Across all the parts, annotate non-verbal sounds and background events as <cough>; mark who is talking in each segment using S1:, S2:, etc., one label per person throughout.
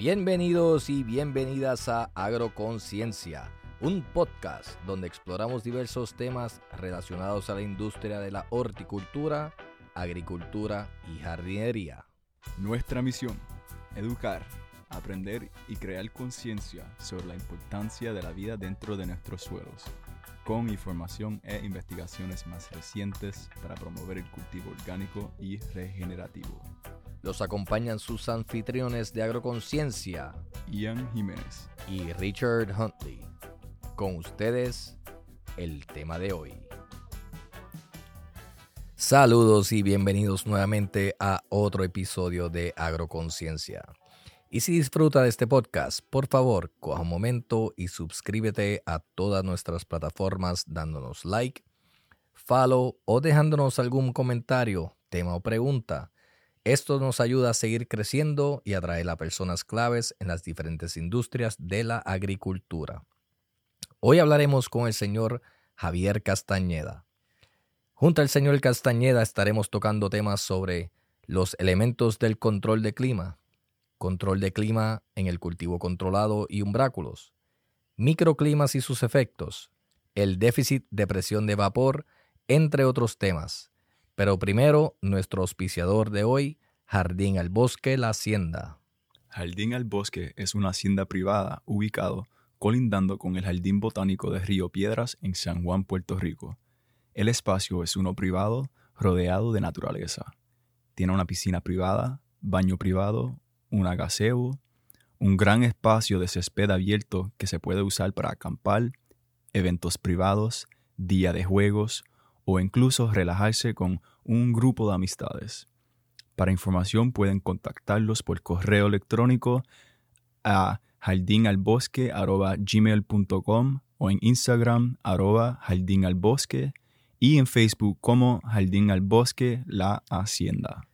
S1: Bienvenidos y bienvenidas a Agroconciencia, un podcast donde exploramos diversos temas relacionados a la industria de la horticultura, agricultura y jardinería.
S2: Nuestra misión, educar, aprender y crear conciencia sobre la importancia de la vida dentro de nuestros suelos, con información e investigaciones más recientes para promover el cultivo orgánico y regenerativo.
S1: Los acompañan sus anfitriones de Agroconciencia,
S2: Ian Jiménez
S1: y Richard Huntley. Con ustedes, el tema de hoy. Saludos y bienvenidos nuevamente a otro episodio de Agroconciencia. Y si disfruta de este podcast, por favor, coja un momento y suscríbete a todas nuestras plataformas dándonos like, follow o dejándonos algún comentario, tema o pregunta. Esto nos ayuda a seguir creciendo y atraer a personas claves en las diferentes industrias de la agricultura. Hoy hablaremos con el señor Javier Castañeda. Junto al señor Castañeda estaremos tocando temas sobre los elementos del control de clima, control de clima en el cultivo controlado y umbráculos, microclimas y sus efectos, el déficit de presión de vapor, entre otros temas. Pero primero, nuestro auspiciador de hoy, Jardín al Bosque La Hacienda.
S2: Jardín al Bosque es una hacienda privada ubicado colindando con el Jardín Botánico de Río Piedras en San Juan, Puerto Rico. El espacio es uno privado rodeado de naturaleza. Tiene una piscina privada, baño privado, un gazebo, un gran espacio de césped abierto que se puede usar para acampar, eventos privados, día de juegos o incluso relajarse con un grupo de amistades. Para información pueden contactarlos por correo electrónico a jardinalbosque.gmail.com o en Instagram arroba jardinalbosque y en Facebook como Jardín La Hacienda.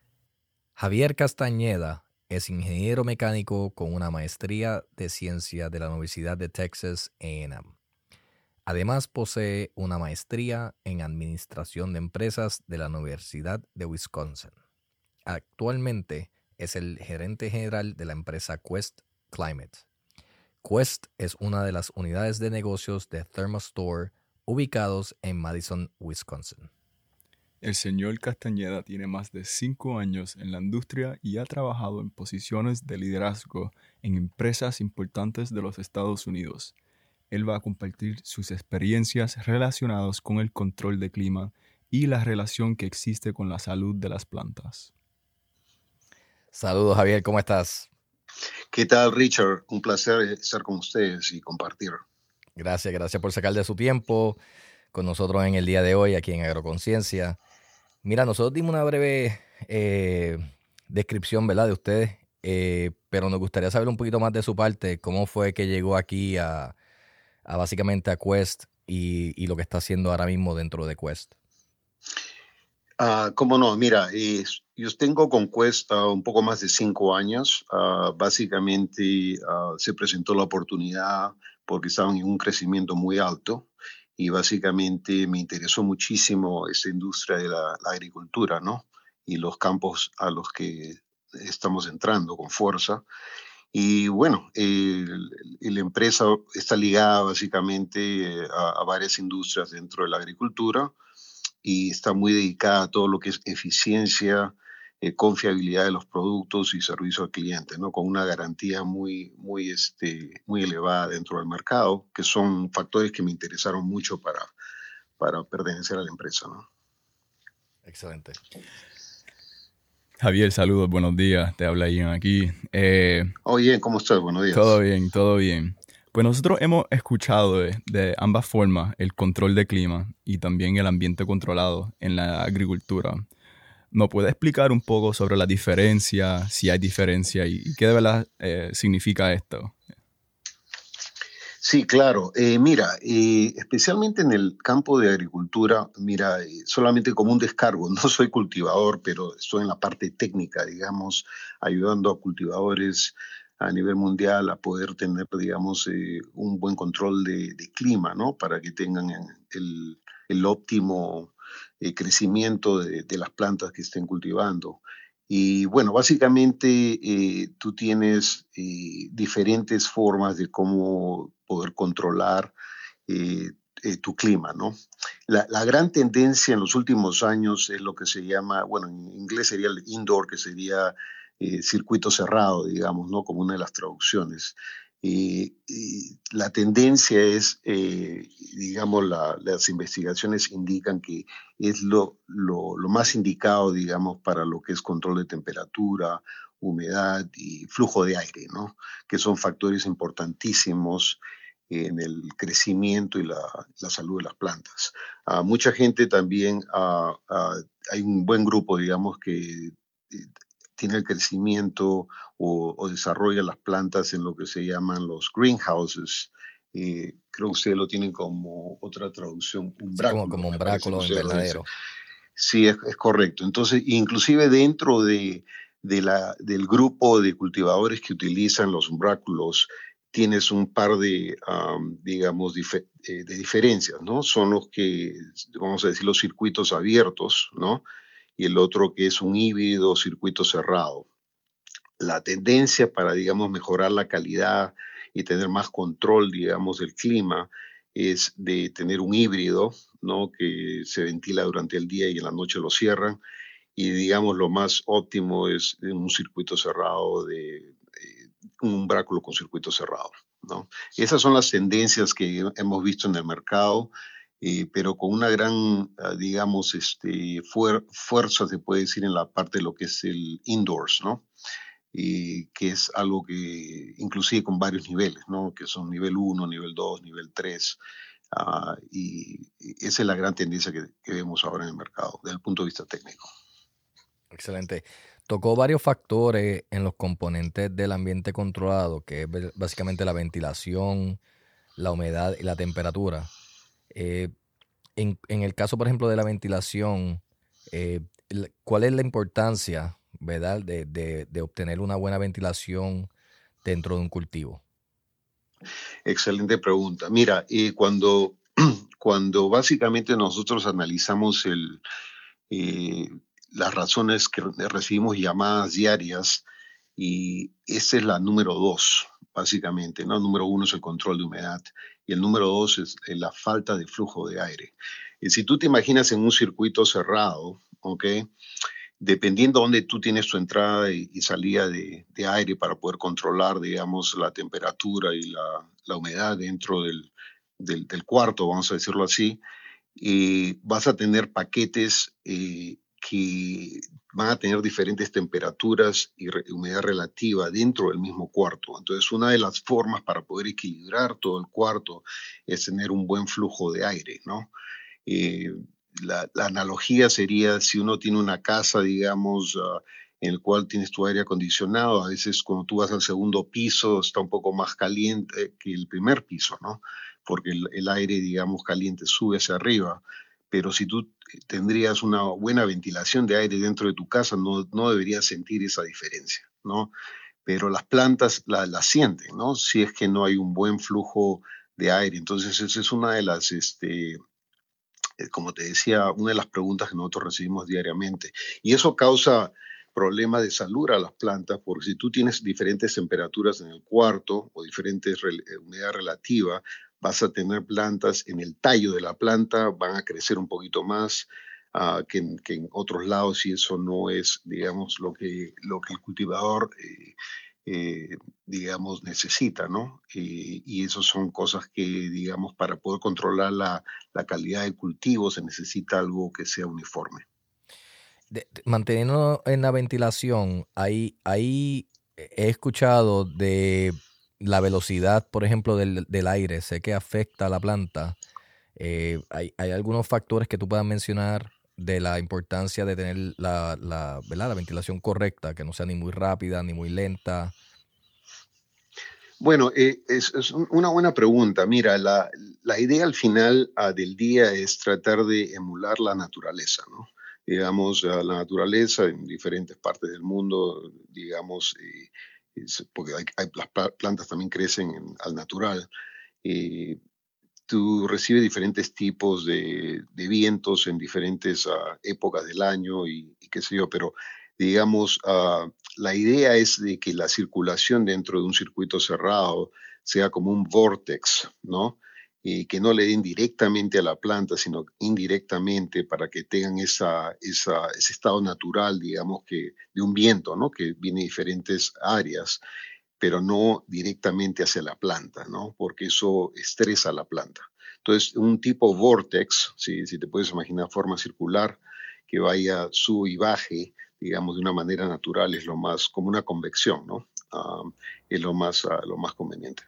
S1: Javier Castañeda es ingeniero mecánico con una maestría de ciencia de la Universidad de Texas AM. Además posee una maestría en administración de empresas de la Universidad de Wisconsin. Actualmente es el gerente general de la empresa Quest Climate. Quest es una de las unidades de negocios de Thermostore ubicados en Madison, Wisconsin.
S2: El señor Castañeda tiene más de cinco años en la industria y ha trabajado en posiciones de liderazgo en empresas importantes de los Estados Unidos. Él va a compartir sus experiencias relacionadas con el control de clima y la relación que existe con la salud de las plantas.
S1: Saludos Javier, ¿cómo estás?
S3: ¿Qué tal Richard? Un placer estar con ustedes y compartir.
S1: Gracias, gracias por sacar de su tiempo con nosotros en el día de hoy aquí en Agroconciencia. Mira, nosotros dimos una breve eh, descripción, ¿verdad? De ustedes, eh, pero nos gustaría saber un poquito más de su parte, cómo fue que llegó aquí a, básicamente a Quest y, lo que está haciendo ahora mismo dentro de Quest.
S3: Ah, cómo no, mira, yo tengo con Quest ah, un poco más de cinco años. Ah, básicamente se presentó la oportunidad porque estaban en un crecimiento muy alto y básicamente me interesó muchísimo esa industria de la, agricultura, ¿no? Y los campos a los que estamos entrando con fuerza. Y bueno, la empresa está ligada básicamente a, varias industrias dentro de la agricultura y está muy dedicada a todo lo que es eficiencia, eh, confiabilidad de los productos y servicio al cliente, ¿no? con una garantía muy, muy, este, muy elevada dentro del mercado, que son factores que me interesaron mucho para, para pertenecer a la empresa. ¿no?
S1: Excelente.
S2: Javier, saludos, buenos días, te habla Ian aquí.
S3: Eh, Oye, ¿cómo estás? Buenos días.
S2: Todo bien, todo bien. Pues nosotros hemos escuchado de, de, ambas formas el control de clima y también el ambiente controlado en la agricultura. ¿No puede explicar un poco sobre la diferencia, si hay diferencia y, qué de verdad eh, significa esto?
S3: Sí, claro. Eh, mira, eh, especialmente en el campo de agricultura, mira, solamente como un descargo, <laughs> no soy cultivador, pero estoy en la parte técnica, digamos, ayudando a cultivadores a nivel mundial a poder tener, digamos, un buen control de, clima, ¿no? Para que tengan el, el óptimo eh, crecimiento de, las plantas que estén cultivando. Y bueno, básicamente eh, tú tienes eh, diferentes formas de cómo poder controlar eh, tu clima, ¿no? La, la, gran tendencia en los últimos años es lo que se llama, bueno, en inglés sería el indoor, que sería circuito cerrado, digamos, ¿no? Como una de las traducciones. Y, la tendencia es, eh, digamos, las investigaciones indican que es lo, lo, más indicado, digamos, para lo que es control de temperatura, humedad y flujo de aire, ¿no? Que son factores importantísimos en el crecimiento y la, la salud de las plantas. Uh, mucha gente también, uh, uh, hay un buen grupo, digamos, que eh, tiene el crecimiento o, desarrolla las plantas en lo que se llaman los greenhouses. Eh, creo que ustedes lo tienen como otra traducción,
S1: un bráculo. como, un bráculo invernadero.
S3: Sí, es, correcto. Entonces, inclusive dentro de, del grupo de cultivadores que utilizan los umbráculos, tienes un par de, digamos, eh, de diferencias, ¿no? Son los que, vamos a decir, los circuitos abiertos, ¿no? y el otro que es un híbrido circuito cerrado. La tendencia para, digamos, mejorar la calidad y tener más control, digamos, del clima es de tener un híbrido, ¿no? Que se ventila durante el día y en la noche lo cierran. Y, digamos, lo más óptimo es un circuito cerrado de, un umbráculo con circuito cerrado, ¿no? Esas son las tendencias que hemos visto en el mercado eh, pero con una gran, ah, digamos, este, fuerza, se puede decir, en la parte de lo que es el indoors, ¿no? Y que es algo que, inclusive con varios niveles, ¿no? Que son nivel 1, nivel 2, nivel 3. Ah, y, esa es la gran tendencia que, que vemos ahora en el mercado, desde el punto de vista técnico.
S1: Excelente. Tocó varios factores en los componentes del ambiente controlado, que es básicamente la ventilación, la humedad y la temperatura. Eh, en, el caso, por ejemplo, de la ventilación, eh, ¿cuál es la importancia, verdad, de, obtener una buena ventilación dentro de un cultivo?
S3: Excelente pregunta. Mira, eh, cuando, <clears throat> cuando básicamente nosotros analizamos el, las razones que recibimos llamadas diarias, y esa es la número dos, básicamente, ¿no? Número uno es el control de humedad y el número dos es eh, la falta de flujo de aire. Y si tú te imaginas en un circuito cerrado, ¿ok? Dependiendo de dónde tú tienes tu entrada y, salida de, aire para poder controlar, digamos, la temperatura y la, humedad dentro del, del, cuarto, vamos a decirlo así, y vas a tener paquetes eh, que van a tener diferentes temperaturas y humedad relativa dentro del mismo cuarto. Entonces, una de las formas para poder equilibrar todo el cuarto es tener un buen flujo de aire, ¿no? Eh, la, analogía sería si uno tiene una casa, digamos, ah, en el cual tienes tu aire acondicionado, a veces cuando tú vas al segundo piso está un poco más caliente que el primer piso, ¿no? Porque el, el aire, digamos, caliente sube hacia arriba pero si tú tendrías una buena ventilación de aire dentro de tu casa, no, no deberías sentir esa diferencia, ¿no? Pero las plantas la, la, sienten, ¿no? Si es que no hay un buen flujo de aire. Entonces, esa es una de las, este, eh, como te decía, una de las preguntas que nosotros recibimos diariamente. Y eso causa problemas de salud a las plantas, porque si tú tienes diferentes temperaturas en el cuarto o diferentes eh, humedad relativa, vas a tener plantas en el tallo de la planta, van a crecer un poquito más uh, que, en, otros lados y eso no es, digamos, lo que, lo que el cultivador, eh, eh, digamos, necesita, ¿no? Y eso son cosas que, digamos, para poder controlar la, la calidad del cultivo se necesita algo que sea uniforme.
S1: Manteniendo en la ventilación, ahí, ahí he escuchado de la velocidad, por ejemplo, del, aire, sé que afecta a la planta. Eh, hay, algunos factores que tú puedas mencionar de la importancia de tener la, la, la ventilación correcta, que no sea ni muy rápida ni muy lenta.
S3: Bueno, eh, es, una buena pregunta. Mira, la, idea al final ah, del día es tratar de emular la naturaleza, ¿no? Digamos, la naturaleza en diferentes partes del mundo, digamos, eh, porque las plantas también crecen al natural. Eh, tú recibes diferentes tipos de, vientos en diferentes ah, épocas del año y, qué sé yo, pero digamos, ah, la idea es de que la circulación dentro de un circuito cerrado sea como un vortex, ¿no? Y que no le den directamente a la planta, sino indirectamente para que tengan esa, ese estado natural, digamos, que de un viento, ¿no? Que viene de diferentes áreas, pero no directamente hacia la planta, ¿no? Porque eso estresa a la planta. Entonces, un tipo vortex, si, si te puedes imaginar forma circular, que vaya, sube y baje, digamos, de una manera natural, es lo más, como una convección, ¿no? Ah, es lo más, ah, lo más conveniente.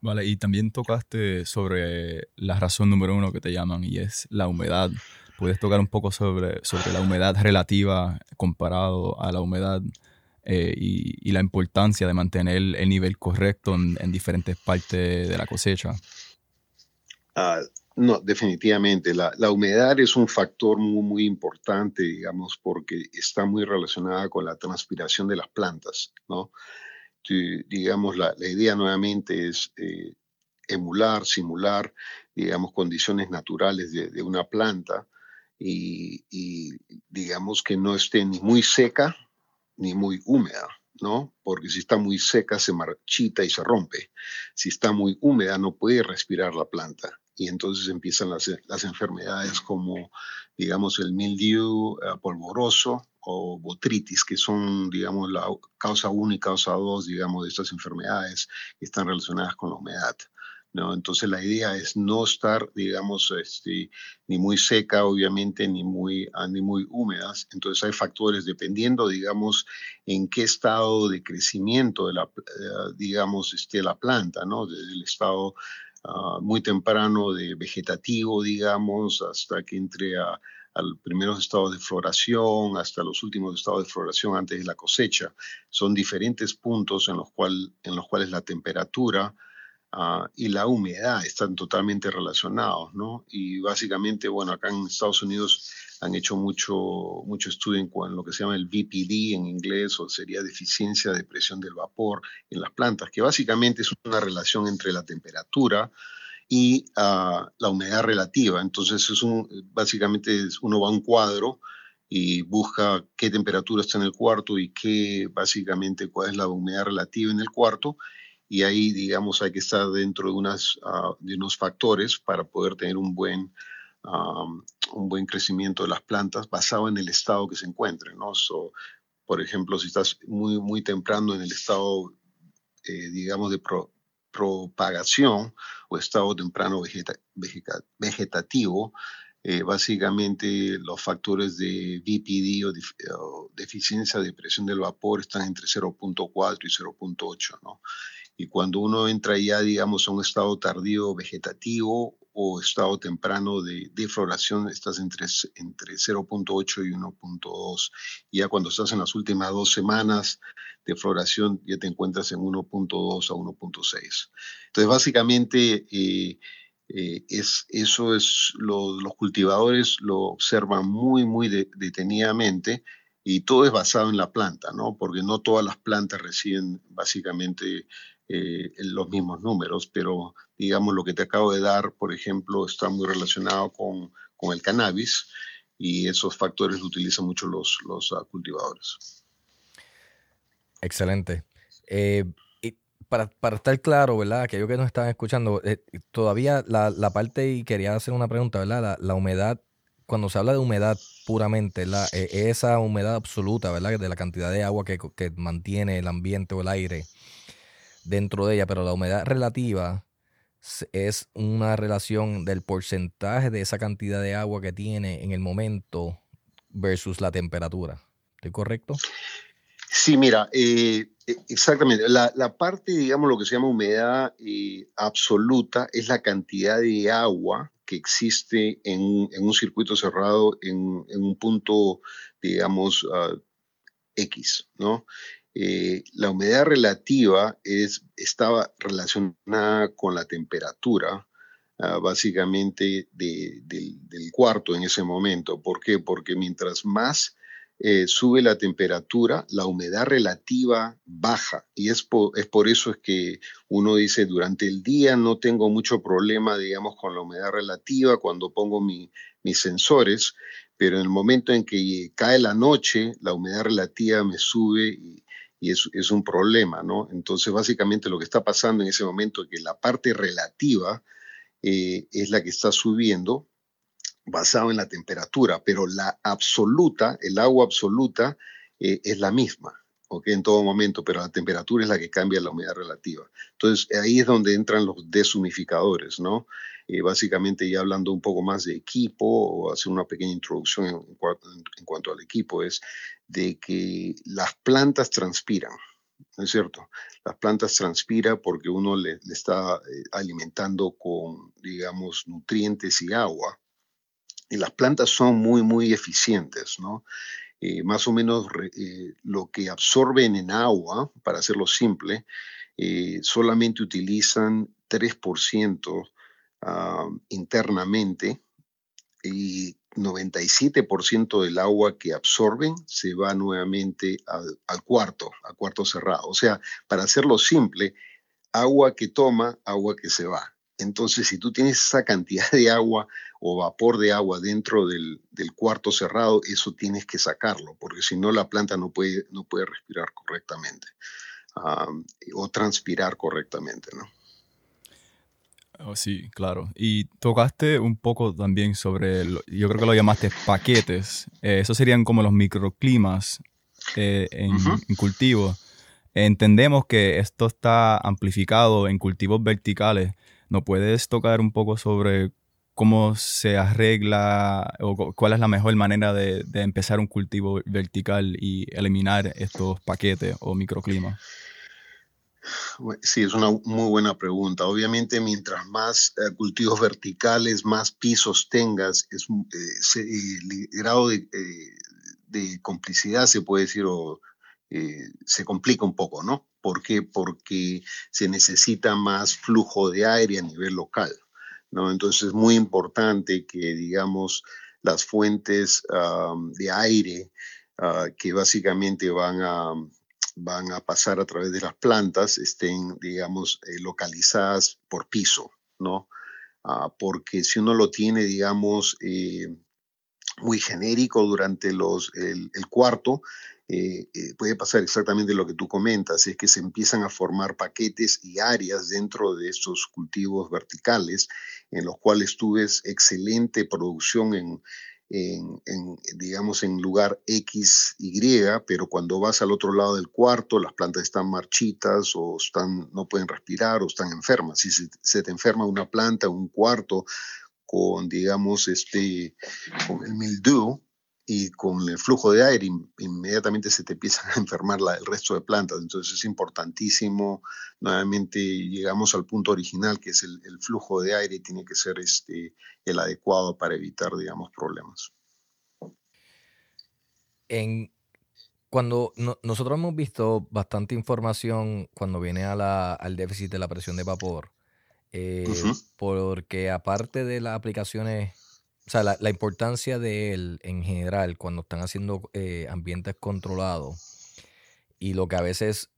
S2: Vale, y también tocaste sobre la razón número uno que te llaman y es la humedad. ¿Puedes tocar un poco sobre, sobre la humedad relativa comparado a la humedad eh, y, la importancia de mantener el nivel correcto en, diferentes partes de la cosecha?
S3: Ah, no, definitivamente. La, la, humedad es un factor muy, muy importante, digamos, porque está muy relacionada con la transpiración de las plantas, ¿no? Digamos, la, idea nuevamente es eh, emular, simular, digamos, condiciones naturales de, una planta y, digamos, que no esté ni muy seca ni muy húmeda, ¿no? Porque si está muy seca se marchita y se rompe. Si está muy húmeda no puede respirar la planta y entonces empiezan las, las enfermedades como, digamos, el mildew eh, polvoroso o botritis, que son, digamos, la causa 1 y causa 2, digamos, de estas enfermedades que están relacionadas con la humedad. ¿no? Entonces la idea es no estar, digamos, este, ni muy seca, obviamente, ni muy, ah, ni muy húmedas. Entonces hay factores dependiendo, digamos, en qué estado de crecimiento de la, eh, digamos, esté la planta, ¿no? Desde el estado ah, muy temprano de vegetativo, digamos, hasta que entre a a los primeros estados de floración hasta los últimos estados de floración antes de la cosecha. Son diferentes puntos en los, cual, en los cuales la temperatura ah, y la humedad están totalmente relacionados, ¿no? Y básicamente, bueno, acá en Estados Unidos han hecho mucho, mucho estudio en, en lo que se llama el VPD en inglés, o sería deficiencia de presión del vapor en las plantas, que básicamente es una relación entre la temperatura, y ah, la humedad relativa. Entonces, es un, básicamente uno va a un cuadro y busca qué temperatura está en el cuarto y qué, básicamente, cuál es la humedad relativa en el cuarto. Y ahí, digamos, hay que estar dentro de, unas, ah, de unos factores para poder tener un buen, un buen crecimiento de las plantas basado en el estado que se encuentren, ¿no? por ejemplo, si estás muy, muy temprano en el estado, eh, digamos, de, propagación o estado temprano vegetativo, eh, básicamente los factores de VPD o, deficiencia de presión del vapor están entre 0.4 y 0.8, ¿no? Y cuando uno entra ya, digamos, a un estado tardío vegetativo o estado temprano de, floración, estás entre, entre 0.8 y 1.2. Ya cuando estás en las últimas dos semanas de floración, ya te encuentras en 1.2 a 1.6. Entonces, básicamente, eh, eh, es, eso es, lo, los cultivadores lo observan muy, muy detenidamente y todo es basado en la planta, ¿no? Porque no todas las plantas reciben básicamente eh, los mismos números, pero digamos lo que te acabo de dar, por ejemplo, está muy relacionado con, con el cannabis y esos factores lo utilizan mucho los, los uh, cultivadores.
S1: Excelente. Eh, para, para, estar claro, ¿verdad? Que yo que nos estaban escuchando, eh, todavía la, la, parte, y quería hacer una pregunta, ¿verdad? La, humedad, cuando se habla de humedad puramente, la, esa humedad absoluta, ¿verdad? De la cantidad de agua que, que mantiene el ambiente o el aire dentro de ella, pero la humedad relativa es una relación del porcentaje de esa cantidad de agua que tiene en el momento versus la temperatura. ¿Estoy correcto?
S3: Sí, mira, eh, e, exactamente. La, parte, digamos, lo que se llama humedad eh, absoluta es la cantidad de agua que existe en, un circuito cerrado en, un punto, digamos, ah, X, ¿no? Eh, la humedad relativa es, estaba relacionada con la temperatura, ah, básicamente del cuarto en ese momento. ¿Por qué? Porque mientras más eh, sube la temperatura, la humedad relativa baja. Y es por, es por eso es que uno dice, durante el día no tengo mucho problema, digamos, con la humedad relativa cuando pongo mis sensores, pero en el momento en que cae la noche, la humedad relativa me sube y, es, un problema, ¿no? Entonces, básicamente lo que está pasando en ese momento es que la parte relativa eh, es la que está subiendo basado en la temperatura, pero la absoluta, el agua absoluta, eh, es la misma, ¿ok? En todo momento, pero la temperatura es la que cambia la humedad relativa. Entonces, ahí es donde entran los deshumificadores, ¿no? Eh, básicamente, ya hablando un poco más de equipo, o hacer una pequeña introducción en, cuanto al equipo, es de que las plantas transpiran, ¿no es cierto? Las plantas transpiran porque uno le, está eh, alimentando con, digamos, nutrientes y agua, y las plantas son muy, muy eficientes, ¿no? Eh, más o menos eh, lo que absorben en agua, para hacerlo simple, eh, solamente utilizan 3% ah, internamente y 97% del agua que absorben se va nuevamente al, al, cuarto, al cuarto cerrado. O sea, para hacerlo simple, agua que toma, agua que se va. Entonces, si tú tienes esa cantidad <laughs> de agua o vapor de agua dentro del, cuarto cerrado, eso tienes que sacarlo, porque si no la planta no puede, no puede respirar correctamente o transpirar correctamente, ¿no?
S2: Oh, sí, claro. Y tocaste un poco también sobre, yo creo que lo llamaste paquetes. Eh, esos serían como los microclimas eh, en, en cultivo. Entendemos que esto está amplificado en cultivos verticales ¿No puedes tocar un poco sobre cómo se arregla o cuál es la mejor manera de, empezar un cultivo vertical y eliminar estos paquetes o microclimas?
S3: Sí, es una muy buena pregunta. Obviamente, mientras más eh, cultivos verticales, más pisos tengas, es, eh, el grado de, eh, de, complicidad se puede decir o se complica un poco, ¿no? ¿Por qué? Porque se necesita más flujo de aire a nivel local. ¿no? Entonces es muy importante que, digamos, las fuentes de aire ah, que básicamente van a, van a pasar a través de las plantas estén, digamos, eh, localizadas por piso, ¿no? Ah, porque si uno lo tiene, digamos, eh, muy genérico durante los, el cuarto, eh, eh, puede pasar exactamente lo que tú comentas, es que se empiezan a formar paquetes y áreas dentro de estos cultivos verticales, en los cuales tú ves excelente producción en, digamos, en lugar X, Y, pero cuando vas al otro lado del cuarto, las plantas están marchitas o están, no pueden respirar o están enfermas. Si se, se te enferma una planta, un cuarto, con, digamos, este, con el mildew, y con el flujo de aire inmediatamente se te empiezan a <laughs> enfermar el resto de plantas. Entonces es importantísimo, nuevamente llegamos al punto original, que es el, flujo de aire tiene que ser este, el adecuado para evitar, digamos, problemas.
S1: En, cuando nosotros hemos visto bastante información cuando viene al déficit de la presión de vapor, eh, porque aparte de las aplicaciones o sea, la, importancia de él en general cuando están haciendo eh, ambientes controlados y lo que a veces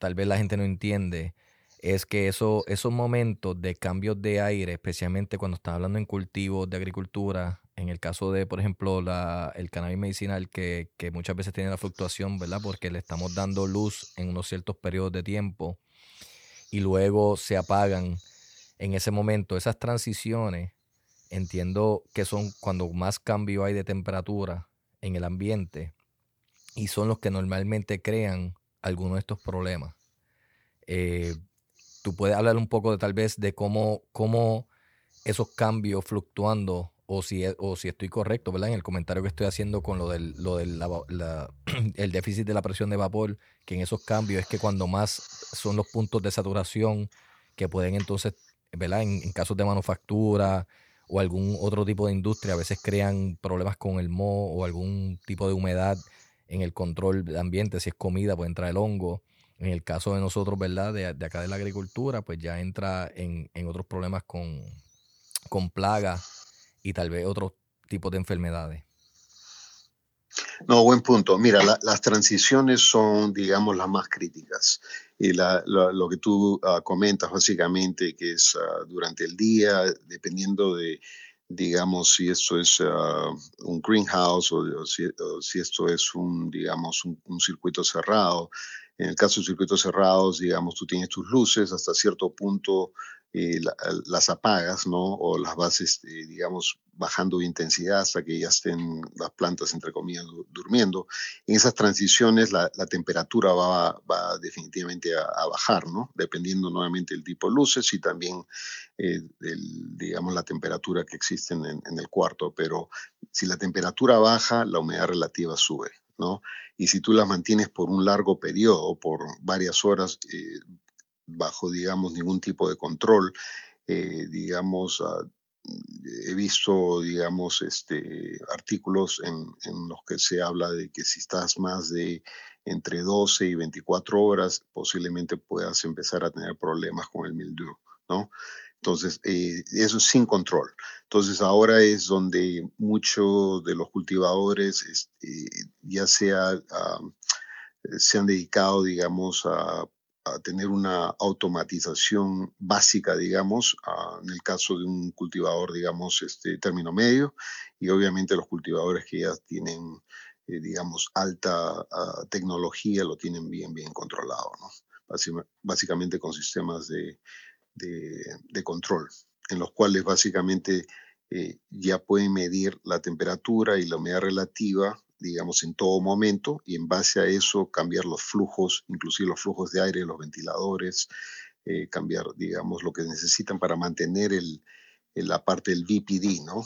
S1: tal vez la gente no entiende es que eso, esos momentos de cambios de aire, especialmente cuando están hablando en cultivos de agricultura, en el caso de, por ejemplo, la, el cannabis medicinal, que, que muchas veces tiene la fluctuación, ¿verdad? Porque le estamos dando luz en unos ciertos periodos de tiempo y luego se apagan en ese momento. Esas transiciones entiendo que son cuando más cambio hay de temperatura en el ambiente y son los que normalmente crean algunos de estos problemas. Eh, tú puedes hablar un poco de tal vez de cómo, cómo esos cambios fluctuando o si, o si estoy correcto, ¿verdad? En el comentario que estoy haciendo con lo del, lo del <clears throat> el déficit de la presión de vapor, que en esos cambios es que cuando más son los puntos de saturación que pueden entonces, ¿verdad? En casos de manufactura, o algún otro tipo de industria, a veces crean problemas con el moho o algún tipo de humedad en el control del ambiente, si es comida, puede entrar el hongo. En el caso de nosotros, ¿verdad? De, acá de la agricultura, pues ya entra en, otros problemas con, con plagas y tal vez otros tipos de enfermedades.
S3: No, buen punto. Mira, las transiciones son, digamos, las más críticas. Y lo que tú ah, comentas básicamente, que es ah, durante el día, dependiendo de, digamos, si esto es ah, un greenhouse o, si, esto es un, digamos, un, circuito cerrado. En el caso de circuitos cerrados, digamos, tú tienes tus luces hasta cierto punto eh, las apagas, ¿no? O las bases, eh, digamos, bajando de intensidad hasta que ya estén las plantas, entre comillas, durmiendo. En esas transiciones la, temperatura va, va definitivamente a, bajar, ¿no? Dependiendo nuevamente del tipo de luces y también, eh, digamos, la temperatura que existe en, en, el cuarto. Pero si la temperatura baja, la humedad relativa sube, ¿no? Y si tú las mantienes por un largo periodo, por varias horas, bajo, digamos, ningún tipo de control. Eh, digamos, ah, he visto, digamos, este, artículos en, los que se habla de que si estás más de entre 12 y 24 horas, posiblemente puedas empezar a tener problemas con el mildew, ¿no? Entonces, eh, eso es sin control. Entonces, ahora es donde muchos de los cultivadores, este, ya sea, ah, se han dedicado, digamos, a a tener una automatización básica, digamos, en el caso de un cultivador, digamos, este término medio, y obviamente los cultivadores que ya tienen, eh, digamos, alta ah, tecnología lo tienen bien, bien controlado, ¿no? básicamente con sistemas de, de, control, en los cuales básicamente eh, ya pueden medir la temperatura y la humedad relativa digamos, en todo momento y en base a eso cambiar los flujos, inclusive los flujos de aire, los ventiladores, eh, cambiar, digamos, lo que necesitan para mantener el, la parte del VPD, ¿no?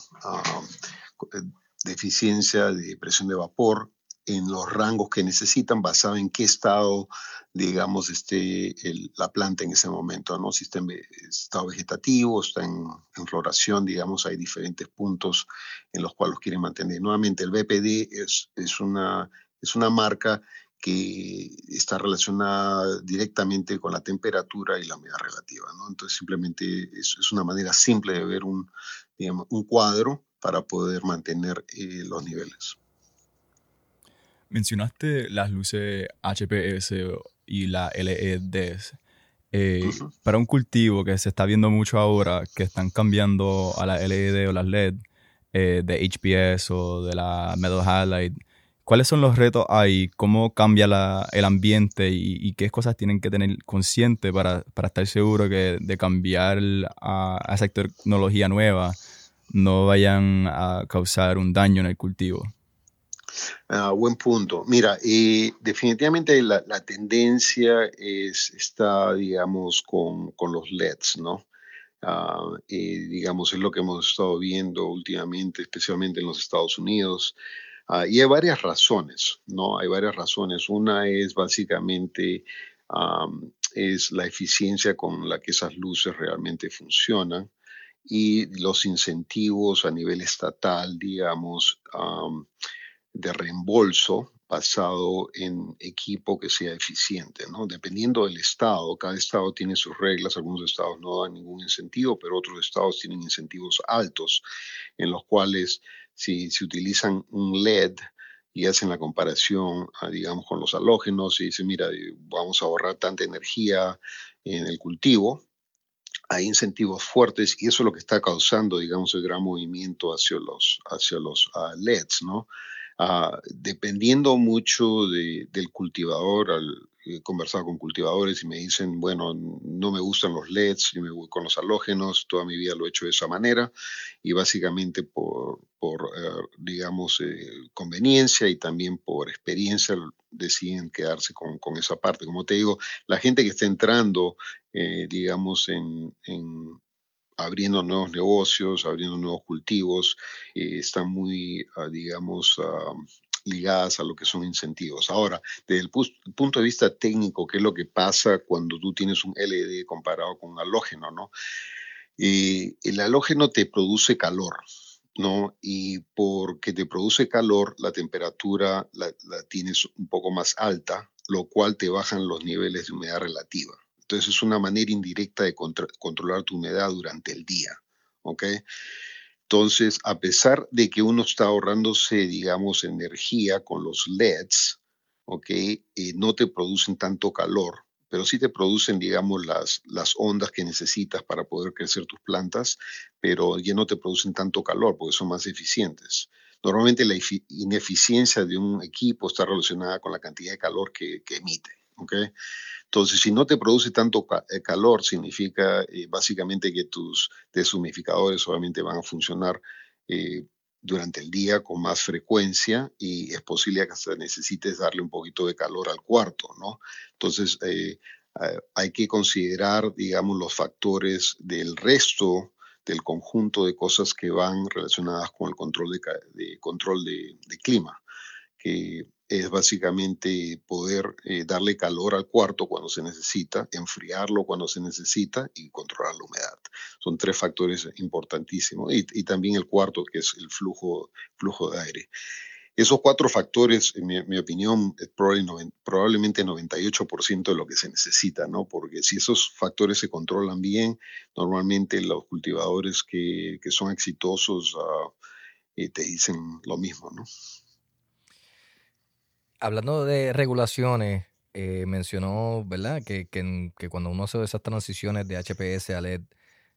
S3: Eh, deficiencia de presión de vapor, en los rangos que necesitan basado en qué estado, digamos, esté la planta en ese momento, ¿no? Si está en estado vegetativo, está en, floración, digamos, hay diferentes puntos en los cuales los quieren mantener. Nuevamente, el BPD es, es, una, es una marca que está relacionada directamente con la temperatura y la humedad relativa, ¿no? Entonces, simplemente es, es una manera simple de ver un, digamos, un cuadro para poder mantener eh, los niveles.
S2: Mencionaste las luces HPS y la LEDs. Eh, para un cultivo que se está viendo mucho ahora, que están cambiando a la LED o las LED eh, de HPS o de la Metal Highlight, ¿cuáles son los retos ahí? ¿Cómo cambia el ambiente y, qué cosas tienen que tener consciente para, estar seguro que de cambiar a, a esa tecnología nueva no vayan a causar un daño en el cultivo?
S3: Ah, buen punto. Mira, eh, definitivamente la, tendencia es, está, digamos, con, los LEDs, ¿no? Ah, digamos, es lo que hemos estado viendo últimamente, especialmente en los Estados Unidos. Ah, y hay varias razones, ¿no? Hay varias razones. Una es básicamente es la eficiencia con la que esas luces realmente funcionan y los incentivos a nivel estatal, digamos, de reembolso basado en equipo que sea eficiente, ¿no? Dependiendo del estado, cada estado tiene sus reglas, algunos estados no dan ningún incentivo, pero otros estados tienen incentivos altos, en los cuales si se utilizan un LED y hacen la comparación, ah, digamos, con los halógenos y dicen, mira, eh, vamos a ahorrar tanta energía en el cultivo, hay incentivos fuertes y eso es lo que está causando, digamos, el gran movimiento hacia los, hacia los ah, LEDs, ¿no? Ah, dependiendo mucho del cultivador, al, he conversado con cultivadores y me dicen, bueno, no me gustan los LEDs, yo me voy con los halógenos, toda mi vida lo he hecho de esa manera y básicamente por, por eh, digamos, eh, conveniencia y también por experiencia deciden quedarse con, con, esa parte. Como te digo, la gente que está entrando, eh, digamos, en abriendo nuevos negocios, abriendo nuevos cultivos, eh, están muy, ah, digamos, ah, ligadas a lo que son incentivos. Ahora, desde el punto de vista técnico, ¿qué es lo que pasa cuando tú tienes un LED comparado con un halógeno? ¿no? Eh, el halógeno te produce calor, ¿no? Y porque te produce calor, la temperatura la, la tienes un poco más alta, lo cual te bajan los niveles de humedad relativa. Entonces es una manera indirecta de controlar tu humedad durante el día. ¿ok? Entonces, a pesar de que uno está ahorrándose, digamos, energía con los LEDs, ¿ok? no te producen tanto calor, pero sí te producen, digamos, las, las ondas que necesitas para poder crecer tus plantas, pero ya no te producen tanto calor porque son más eficientes. Normalmente la ineficiencia de un equipo está relacionada con la cantidad de calor que, emite. ¿okay? Entonces, si no te produce tanto eh, calor, significa eh, básicamente que tus deshumificadores obviamente van a funcionar eh, durante el día con más frecuencia y es posible que hasta necesites darle un poquito de calor al cuarto, ¿no? Entonces, hay que considerar, digamos, los factores del resto del conjunto de cosas que van relacionadas con el control de, control de, clima, que es básicamente poder eh, darle calor al cuarto cuando se necesita, enfriarlo cuando se necesita y controlar la humedad. Son tres factores importantísimos. Y, y también el cuarto, que es el flujo, flujo de aire. Esos cuatro factores, en mi, opinión, es probablemente 98% de lo que se necesita, ¿no? Porque si esos factores se controlan bien, normalmente los cultivadores que, son exitosos ah, eh, te dicen lo mismo, ¿no?
S1: Hablando de regulaciones, eh, mencionó, ¿verdad? Que, cuando uno hace esas transiciones de HPS a LED,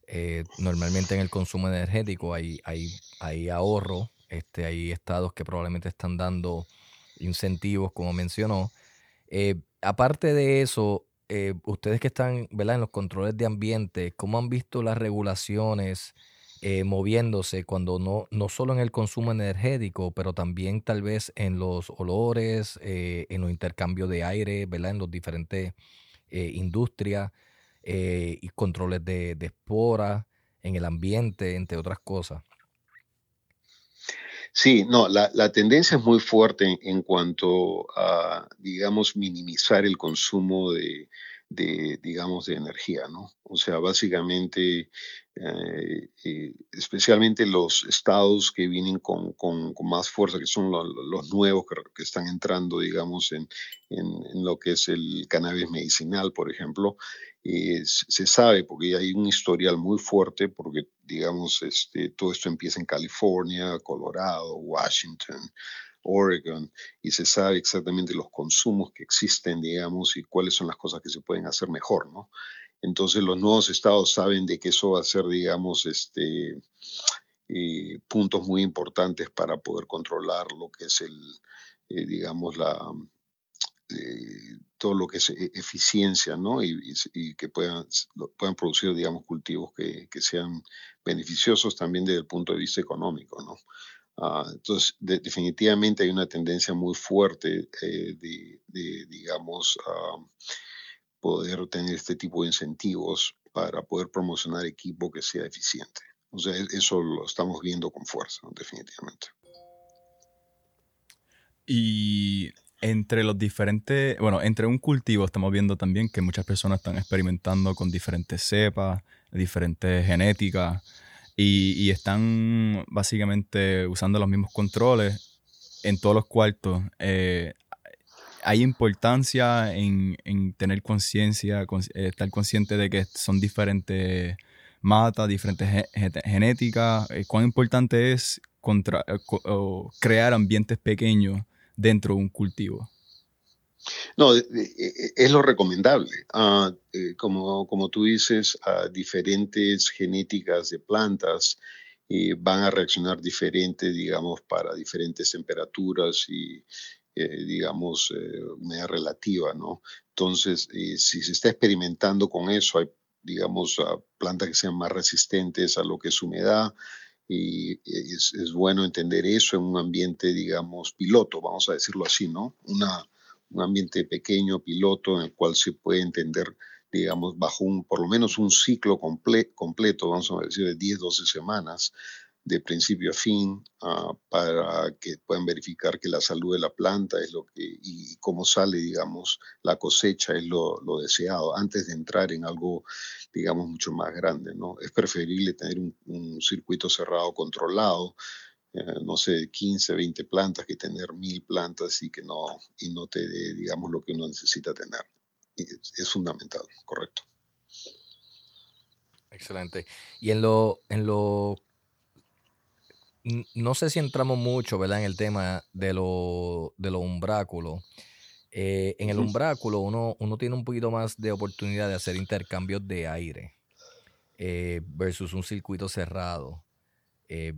S1: eh, normalmente en el consumo energético hay, hay, hay ahorro este, hay estados que probablemente están dando incentivos, como mencionó. Eh, aparte de eso, eh, ustedes que están ¿verdad? en los controles de ambiente, ¿cómo han visto las regulaciones eh, moviéndose cuando no, no solo en el consumo energético, pero también tal vez en los olores, en los intercambios de aire, ¿verdad? en las diferentes industrias y controles de, de esporas en el ambiente, entre otras cosas?
S3: Sí, no, la, tendencia es muy fuerte en, cuanto a, digamos, minimizar el consumo de, digamos, de energía, ¿no? O sea, básicamente, eh, eh, especialmente los estados que vienen con, más fuerza, que son los nuevos que, están entrando, digamos, en, en, lo que es el cannabis medicinal, por ejemplo, eh, se sabe, porque hay un historial muy fuerte, porque digamos, este, todo esto empieza en California, Colorado, Washington, Oregon, y se sabe exactamente los consumos que existen, digamos, y cuáles son las cosas que se pueden hacer mejor, ¿no? Entonces los nuevos estados saben de que eso va a ser, digamos, este, eh, puntos muy importantes para poder controlar lo que es el, eh, digamos, la, eh, todo lo que es e-, eficiencia, ¿no? Y, que puedan, puedan producir, digamos, cultivos que, sean beneficiosos también desde el punto de vista económico, ¿no? Ah, entonces, definitivamente hay una tendencia muy fuerte eh, de, digamos, ah, poder tener este tipo de incentivos para poder promocionar equipo que sea eficiente. O sea, e-, eso lo estamos viendo con fuerza, definitivamente.
S2: Y entre los diferentes, bueno, entre un cultivo estamos viendo también que muchas personas están experimentando con diferentes cepas, diferentes genéticas y, están básicamente usando los mismos controles en todos los cuartos. Eh, hay importancia en, tener conciencia, eh, estar consciente de que son diferentes matas, diferentes genéticas. Eh, ¿Cuán importante es contra, crear ambientes pequeños dentro de un cultivo.
S3: No, es lo recomendable. Eh, como, como tú dices, diferentes genéticas de plantas eh, van a reaccionar diferente, digamos, para diferentes temperaturas y, eh, digamos, humedad relativa, ¿no? Entonces, si se está experimentando con eso, hay, digamos, plantas que sean más resistentes a lo que es humedad, y es, es, bueno entender eso en un ambiente, digamos, piloto, vamos a decirlo así, ¿no? Una, un ambiente pequeño, piloto, en el cual se puede entender, digamos, bajo un, por lo menos un ciclo completo, vamos a decir, de 10, 12 semanas, de principio a fin ah, para que puedan verificar que la salud de la planta es lo que y, cómo sale, digamos, la cosecha es lo, lo, deseado antes de entrar en algo, digamos, mucho más grande, ¿no? Es preferible tener un, circuito cerrado controlado, eh, no sé, 15, 20 plantas que tener mil plantas y que no, y no te dé, digamos, lo que uno necesita tener. Es, es fundamental, correcto.
S1: Excelente. Y en lo, en lo no sé si entramos mucho, ¿verdad? En el tema de, lo, de los umbráculos. Eh, en el umbráculo uno, uno tiene un poquito más de oportunidad de hacer intercambios de aire eh, versus un circuito cerrado. Eh,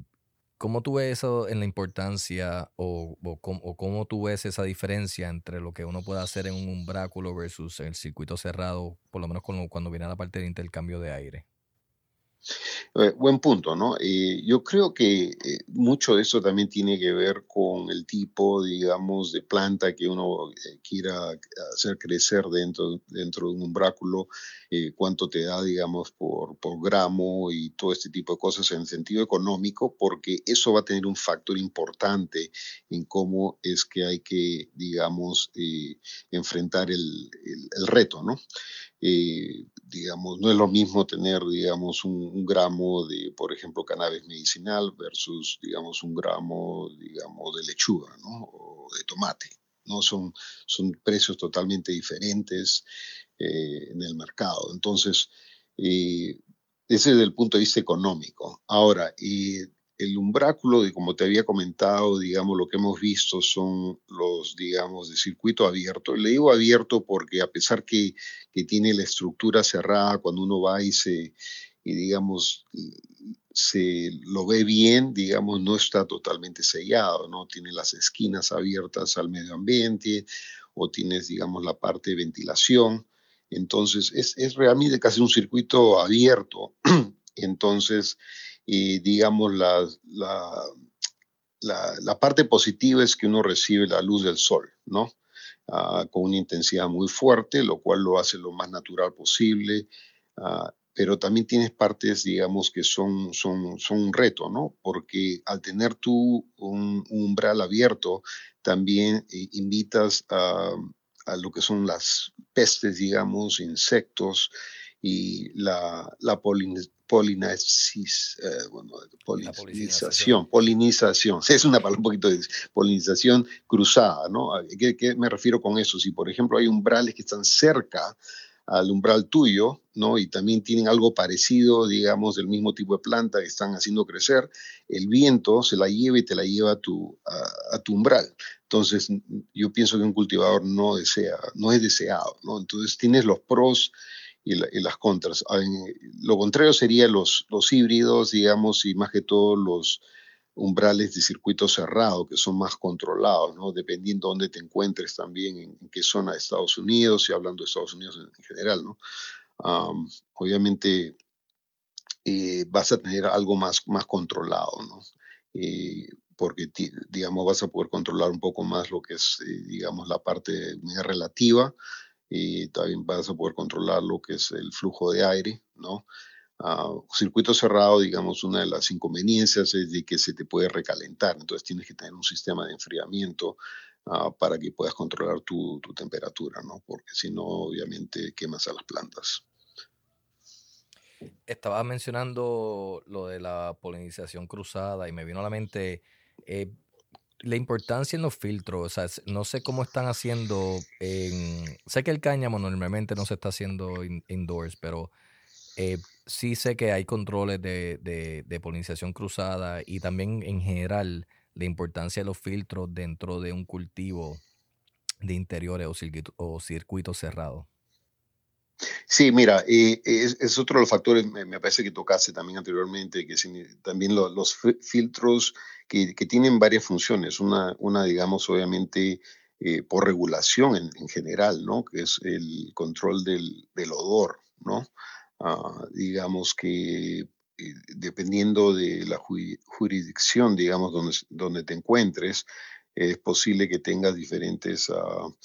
S1: ¿Cómo tú ves eso en la importancia o, cómo, tú ves esa diferencia entre lo que uno puede hacer en un umbráculo versus el circuito cerrado, por lo menos cuando viene a la parte de intercambio de aire?
S3: Eh, buen punto, ¿no? Eh, yo creo que eh, mucho de eso también tiene que ver con el tipo, digamos, de planta que uno quiera hacer crecer dentro, dentro de un umbráculo, cuánto te da, digamos, por, por gramo y todo este tipo de cosas en sentido económico, porque eso va a tener un factor importante en cómo es que hay que, digamos, enfrentar el, el reto, ¿no? Eh, digamos, no es lo mismo tener, digamos, un, gramo de, por ejemplo, cannabis medicinal versus, digamos, un gramo, digamos, de lechuga, ¿no? O de tomate, ¿no? Son, son precios totalmente diferentes eh, en el mercado. Entonces, eh, ese es el punto de vista económico. Ahora, y el umbráculo, de, como te había comentado, digamos, lo que hemos visto son los, digamos, de circuito abierto. Le digo abierto porque a pesar que, que tiene la estructura cerrada, cuando uno va y se, y digamos, se lo ve bien, digamos, no está totalmente sellado, ¿no? Tiene las esquinas abiertas al medio ambiente o tienes, digamos, la parte de ventilación. Entonces, es, es realmente casi un circuito abierto. <clears throat> Entonces, y digamos la, la, la, parte positiva es que uno recibe la luz del sol, ¿no? Ah, con una intensidad muy fuerte, lo cual lo hace lo más natural posible, ah, pero también tienes partes, digamos, que son, son, son un reto, ¿no? Porque al tener tú un, umbral abierto, también eh, invitas a, a, lo que son las pestes, digamos, insectos y la, la polinización, eh, bueno, polinización, polinización, es una palabra un poquito de polinización cruzada, ¿no? ¿Qué, ¿Qué, me refiero con eso? Si, por ejemplo, hay umbrales que están cerca al umbral tuyo, ¿no? Y también tienen algo parecido, digamos, del mismo tipo de planta que están haciendo crecer, el viento se la lleva y te la lleva a tu, a, umbral. Entonces, yo pienso que un cultivador no desea, no es deseado, ¿no? Entonces, tienes los pros y, las contras. Ah, lo contrario sería los, los híbridos, digamos, y más que todo los umbrales de circuito cerrado, que son más controlados, ¿no? Dependiendo de dónde te encuentres también, en, qué zona de Estados Unidos, y hablando de Estados Unidos en, general, ¿no? obviamente eh, vas a tener algo más, más controlado, ¿no? Eh, porque, digamos, vas a poder controlar un poco más lo que es, eh, digamos, la parte relativa, y también vas a poder controlar lo que es el flujo de aire, ¿no? Uh, circuito cerrado, digamos, una de las inconveniencias es de que se te puede recalentar, entonces tienes que tener un sistema de enfriamiento ah, para que puedas controlar tu, tu temperatura, ¿no? Porque si no, obviamente quemas a las plantas.
S1: Estaba mencionando lo de la polinización cruzada y me vino a la mente, eh, la importancia en los filtros, o sea, no sé cómo están haciendo en... Sé que el cáñamo normalmente no se está haciendo indoors, pero eh, sí sé que hay controles de, polinización cruzada y también en general la importancia de los filtros dentro de un cultivo de interiores o, circuito, o circuitos cerrados.
S3: Sí, mira, es, otro de los factores, me, parece que tocaste también anteriormente, que también los filtros que, tienen varias funciones. Una, una digamos, obviamente, eh, por regulación en, general, ¿no? Que es el control del, odor, ¿no? Ah, digamos que eh, dependiendo de la jurisdicción, digamos, donde, donde te encuentres, es posible que tengas diferentes... Uh,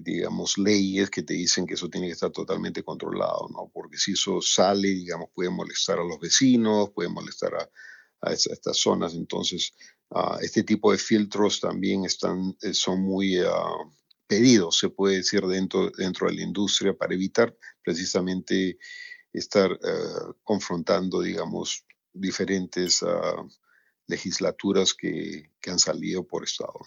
S3: digamos, leyes que te dicen que eso tiene que estar totalmente controlado, ¿no? Porque si eso sale, digamos, puede molestar a los vecinos, puede molestar a, estas zonas. Entonces, uh, este tipo de filtros también están, eh, son muy uh, pedidos, se puede decir, dentro, dentro de la industria para evitar precisamente estar uh, confrontando, digamos, diferentes legislaturas que, que, han salido por estado.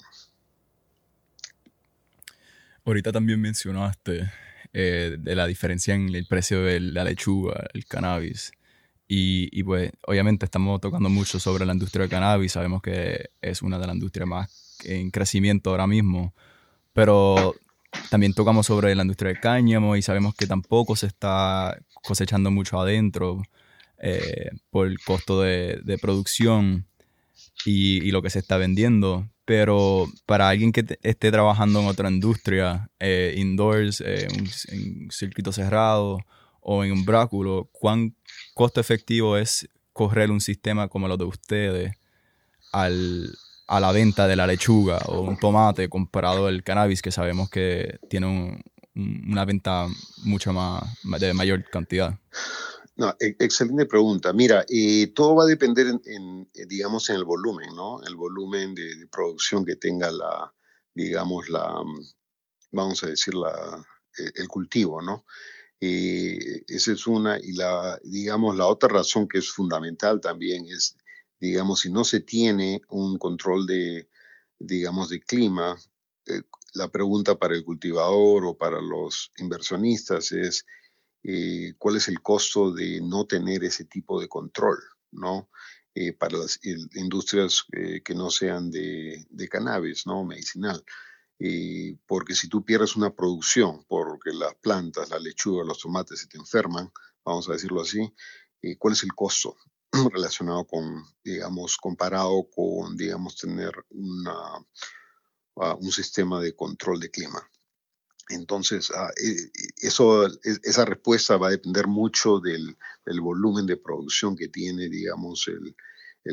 S2: Ahorita también mencionaste eh, de la diferencia en el precio de la lechuga, el cannabis. Y, pues obviamente estamos tocando mucho sobre la industria del cannabis, sabemos que es una de las industrias más en crecimiento ahora mismo, pero también tocamos sobre la industria del cáñamo y sabemos que tampoco se está cosechando mucho adentro eh, por el costo de, producción y, lo que se está vendiendo. Pero para alguien que esté trabajando en otra industria, eh, indoors, eh, en circuito cerrado o en un bráculo, ¿cuán costo efectivo es correr un sistema como lo de ustedes al, a la venta de la lechuga o un tomate comparado al cannabis que sabemos que tiene una venta mucho más de mayor cantidad?
S3: No, e, excelente pregunta. Mira, eh, todo va a depender, en, eh, digamos, en el volumen, ¿no? El volumen de, producción que tenga la, digamos, la, mm, vamos a decir, la, eh, el cultivo, ¿no? esa es una, y la, digamos, la otra razón que es fundamental también es, digamos, si no se tiene un control de, digamos, de clima, la pregunta para el cultivador o para los inversionistas es, eh, cuál es el costo de no tener ese tipo de control, ¿no? Eh, para las industrias eh, que no sean de, cannabis, ¿no? Medicinal. porque si tú pierdes una producción, porque las plantas, la lechuga, los tomates se te enferman, vamos a decirlo así, ¿cuál es el costo <clears throat> relacionado con, digamos, comparado con, digamos, tener una, ah, un sistema de control de clima? Entonces, ah, e, eso, esa respuesta va a depender mucho del, volumen de producción que tiene, digamos, el,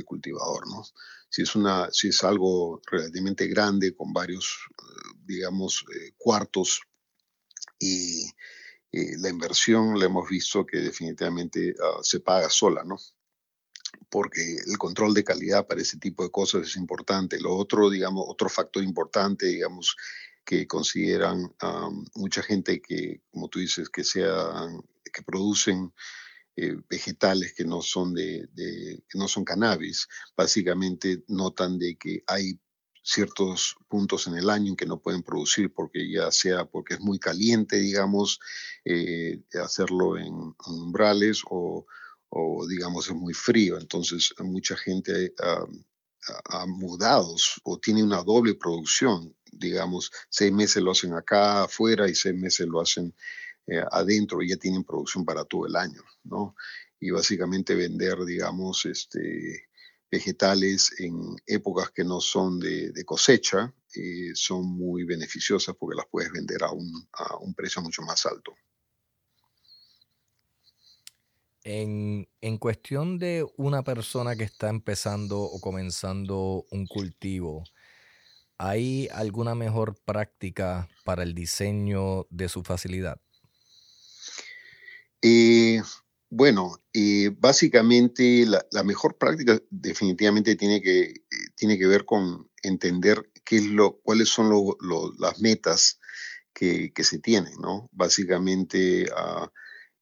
S3: cultivador, ¿no? Si es, una, si es algo relativamente grande con varios, digamos, eh, cuartos y la inversión la hemos visto que definitivamente ah, se paga sola, ¿no? Porque el control de calidad para ese tipo de cosas es importante. Lo otro, digamos, otro factor importante, digamos, que consideran mucha gente que, como tú dices, que, sean, que producen eh, vegetales que no son de, que no son cannabis, básicamente notan de que hay ciertos puntos en el año en que no pueden producir porque ya sea porque es muy caliente, digamos, eh, hacerlo en, umbrales o, o, digamos es muy frío. Entonces mucha gente ha mudado o tiene una doble producción digamos, seis meses lo hacen acá afuera y seis meses lo hacen eh, adentro y ya tienen producción para todo el año, ¿no? Y básicamente vender, digamos, este, vegetales en épocas que no son de, cosecha eh, son muy beneficiosas porque las puedes vender a un, a un precio mucho más alto.
S1: En, cuestión de una persona que está empezando o comenzando un cultivo, ¿Hay alguna mejor práctica para el diseño de su facilidad?
S3: Eh, bueno, eh, básicamente la, mejor práctica definitivamente tiene que, eh, tiene que ver con entender qué es lo, cuáles son las metas que, se tienen, ¿no? Básicamente, uh,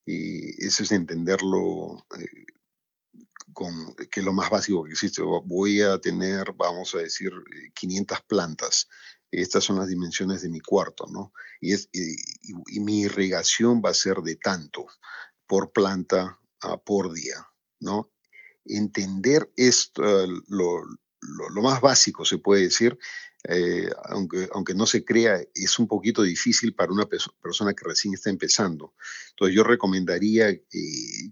S3: eso es entenderlo con, que es lo más básico que existe. Voy a tener, vamos a decir, 500 plantas. Estas son las dimensiones de mi cuarto, ¿no? Y, es, y, mi irrigación va a ser de tanto por planta uh, por día, ¿no? Entender esto, lo, lo, más básico, se puede decir, eh, aunque, aunque no se crea, es un poquito difícil para una persona que recién está empezando. Entonces yo recomendaría eh,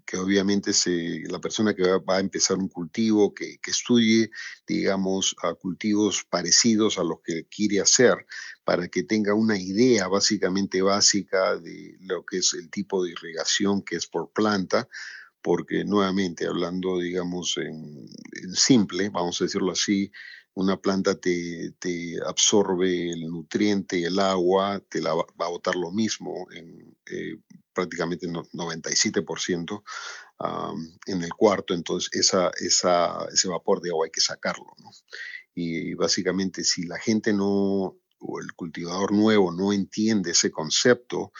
S3: que obviamente se, la persona que va, a empezar un cultivo, que, que estudie, digamos, a cultivos parecidos a los que quiere hacer, para que tenga una idea básicamente básica de lo que es el tipo de irrigación que es por planta, porque nuevamente hablando, digamos, en, en simple, vamos a decirlo así, una planta te, absorbe el nutriente, el agua, te la va, a botar lo mismo en eh, prácticamente 97% en el cuarto, entonces esa, ese vapor de agua hay que sacarlo. Y básicamente si la gente no, o el cultivador nuevo no entiende ese concepto,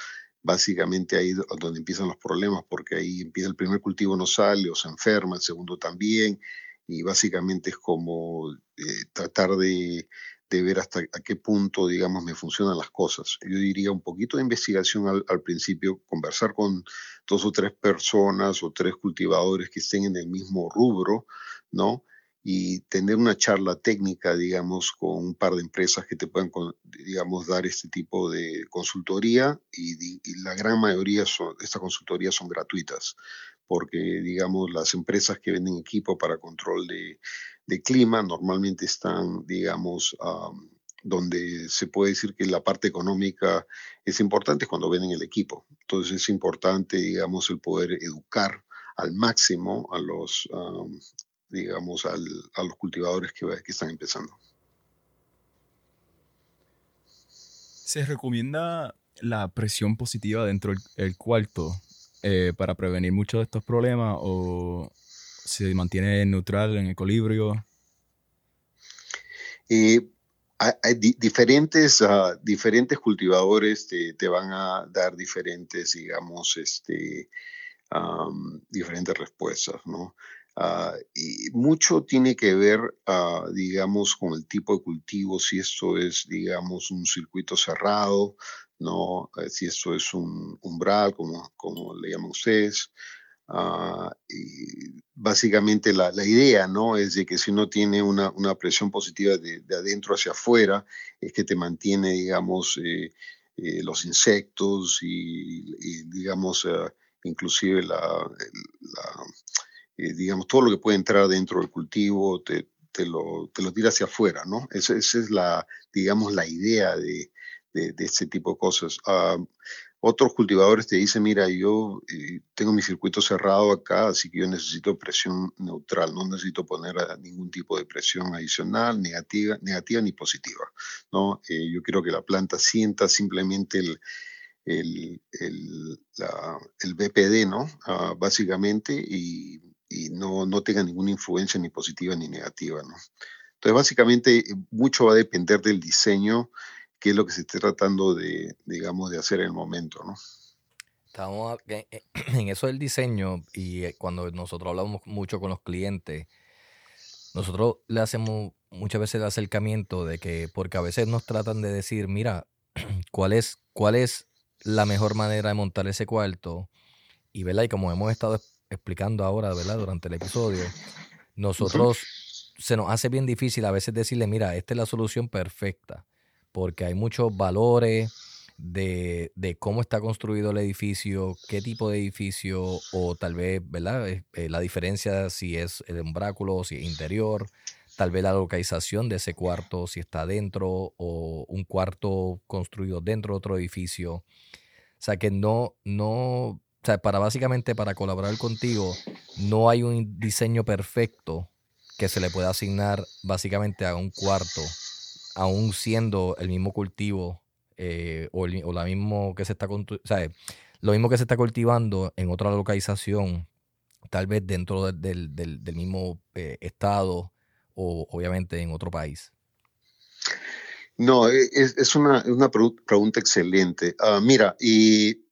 S3: básicamente ahí es donde empiezan los problemas, porque ahí empieza el primer cultivo no sale o se enferma, el segundo también, y básicamente es como eh, tratar de, ver hasta a qué punto, digamos, me funcionan las cosas. Yo diría un poquito de investigación al, al, principio, conversar con dos o tres personas o tres cultivadores que estén en el mismo rubro, ¿no? Y tener una charla técnica, digamos, con un par de empresas que te puedan, digamos, dar este tipo de consultoría y, y la gran mayoría de estas consultorías son gratuitas porque, digamos, las empresas que venden equipo para control de, de clima normalmente están, digamos, donde se puede decir que la parte económica es importante cuando venden el equipo. Entonces es importante, digamos, el poder educar al máximo a los, digamos, a los cultivadores que, que están empezando.
S2: Se recomienda la presión positiva dentro del cuarto eh, para prevenir muchos de estos problemas o se mantiene neutral, en equilibrio?
S3: Eh, hay, diferentes, ah, diferentes cultivadores te, te, van a dar diferentes, digamos, este, diferentes respuestas, ¿no? Uh, y mucho tiene que ver, uh, digamos, con el tipo de cultivo, si esto es, digamos, un circuito cerrado, ¿no? Eh, si esto es un umbral, como, como le llaman ustedes. Uh, y básicamente la, la, idea, ¿no? Es de que si uno tiene una, una presión positiva de, de, adentro hacia afuera, es que te mantiene, digamos, eh, eh, los insectos y, digamos, inclusive la eh, digamos, todo lo que puede entrar dentro del cultivo te, te, lo, te lo tira hacia afuera, ¿no? Esa, esa, es la, digamos, la idea de, de, de este tipo de cosas. Uh, otros cultivadores te dicen, mira, yo eh, tengo mi circuito cerrado acá, así que yo necesito presión neutral, no necesito poner ningún tipo de presión adicional, negativa, negativa ni positiva. ¿no? Eh, yo quiero que la planta sienta simplemente el, el, el, la, el BPD, ¿no? Uh, básicamente, y y no, no tenga ninguna influencia ni positiva ni negativa. ¿no? Entonces, básicamente, eh, mucho va a depender del diseño, que es lo que se esté tratando de, digamos, de hacer en el momento. ¿no?
S1: Estamos <clears throat> en eso del diseño y eh, cuando nosotros hablamos mucho con los clientes, nosotros le hacemos muchas veces el acercamiento de que, porque a veces nos tratan de decir, mira, <clears throat> ¿cuál es, cuál es la mejor manera de montar ese cuarto? Y, ¿verdad? y como hemos estado explicando ahora, ¿verdad? Durante el episodio, nosotros se nos hace bien difícil a veces decirle, mira, esta es la solución perfecta, porque hay muchos valores de, de cómo está construido el edificio, qué tipo de edificio, o tal vez, ¿verdad? Eh, la diferencia si es el umbráculo o si es interior, tal vez la localización de ese cuarto, si está dentro o un cuarto construido dentro de otro edificio. O sea que no, no, o sea, para básicamente para colaborar contigo, no hay un diseño perfecto que se le pueda asignar básicamente a un cuarto, aún siendo el mismo cultivo eh, o, la mismo que se está o sea, lo mismo que se está cultivando en otra localización, tal vez dentro del, del, del mismo eh, estado o obviamente en otro país.
S3: No, e, es, una, una, pregunta excelente. Uh, mira, y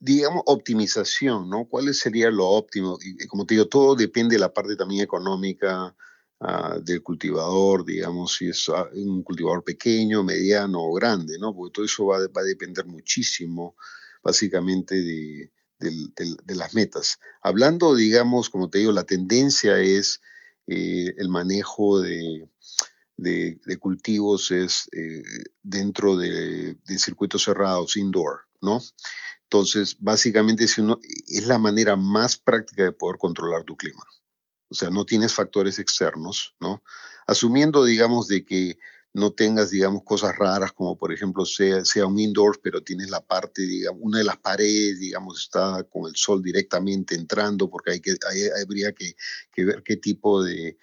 S3: digamos, optimización, ¿no? ¿Cuál sería lo óptimo? Y, como te digo, todo depende de la parte también económica uh, del cultivador, digamos, si es uh, un cultivador pequeño, mediano o grande, ¿no? Porque todo eso va, va a depender muchísimo, básicamente, de, las metas. Hablando, digamos, como te digo, la tendencia es eh, el manejo de, de, cultivos es eh, dentro de, de circuitos cerrados, indoor, ¿no? Entonces, básicamente si uno, es la manera más práctica de poder controlar tu clima. O sea, no tienes factores externos, ¿no? Asumiendo, digamos, de que no tengas, digamos, cosas raras como, por ejemplo, sea, sea un indoor, pero tienes la parte, digamos, una de las paredes, digamos, está con el sol directamente entrando, porque hay que, hay, habría que, que, ver qué tipo de,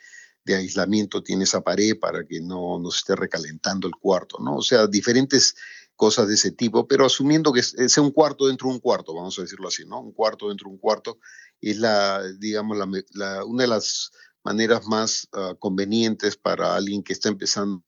S3: de, aislamiento tiene esa pared para que no, no se esté recalentando el cuarto, ¿no? O sea, diferentes cosas de ese tipo, pero asumiendo que sea un cuarto dentro de un cuarto, vamos a decirlo así, ¿no? Un cuarto dentro de un cuarto es la, digamos, la, la, una de las maneras más uh, convenientes para alguien que está empezando,